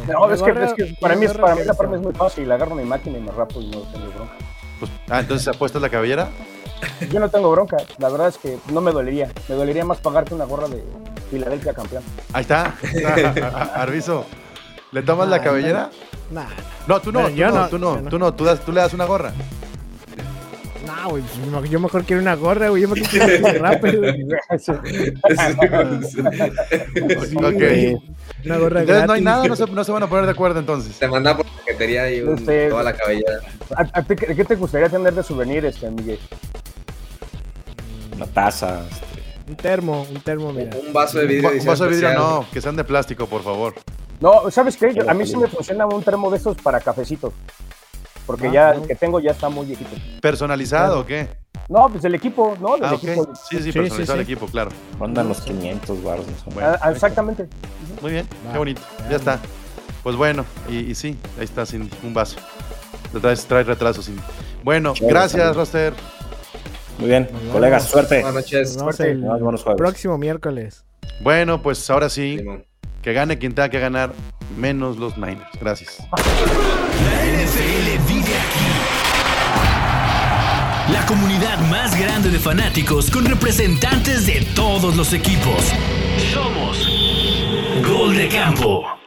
No, es que, gorra- es que para mí, es, para mí la forma sea- es muy fácil. Agarro mi máquina y me rapo y no tengo bronca. Pues, ah, entonces apuestas la cabellera. Yo no tengo bronca. La verdad es que no me dolería. Me dolería más pagarte una gorra de Filadelfia campeón. Ahí está. Arbizu, ¿le tomas la cabellera? Nah, No, tú no, tú no, no, tú no, tú no, tú, das- tú le das una gorra. Nah, güey. pues, yo mejor quiero una gorra, güey. Yo mejor quiero rape, güey. Sí. Una gorra Entonces no hay nada, no se, no se van a poner de acuerdo entonces. Te manda por paquetería y un- No sé. toda la cabellera. ¿A, a ti qué, te gustaría tener de souvenir, este, Miguel? Una taza. este, Un termo, un termo, mira. Un vaso de vidrio. un vaso de vidrio no, que sean de plástico, por favor. No, ¿sabes qué? Yo- a mí sí me funciona un termo de esos para cafecitos. Porque Ah, ya no. el que tengo ya está muy viejito. ¿Personalizado o qué? No, pues el equipo, ¿no? Del Ah, equipo. Sí, sí, Sí, personalizado sí, el equipo, claro. Rondan los 500 baros. Bueno, Ah, exactamente. muy bien, Va, qué bonito. Ya está. Pues bueno, y, y sí, ahí está sin un vaso. Traes, traes retraso sin. Bueno, Chévere, gracias. Roster. Muy bien, Nos colegas, vemos. suerte. Buenas noches. Nos vemos Suerte. el Nos vemos jueves. próximo miércoles. Bueno, pues ahora sí, Simón. Que gane quien tenga que ganar, menos los Niners. Gracias. La NFL vive aquí. La comunidad más grande de fanáticos con representantes de todos los equipos. Somos Gol de Campo.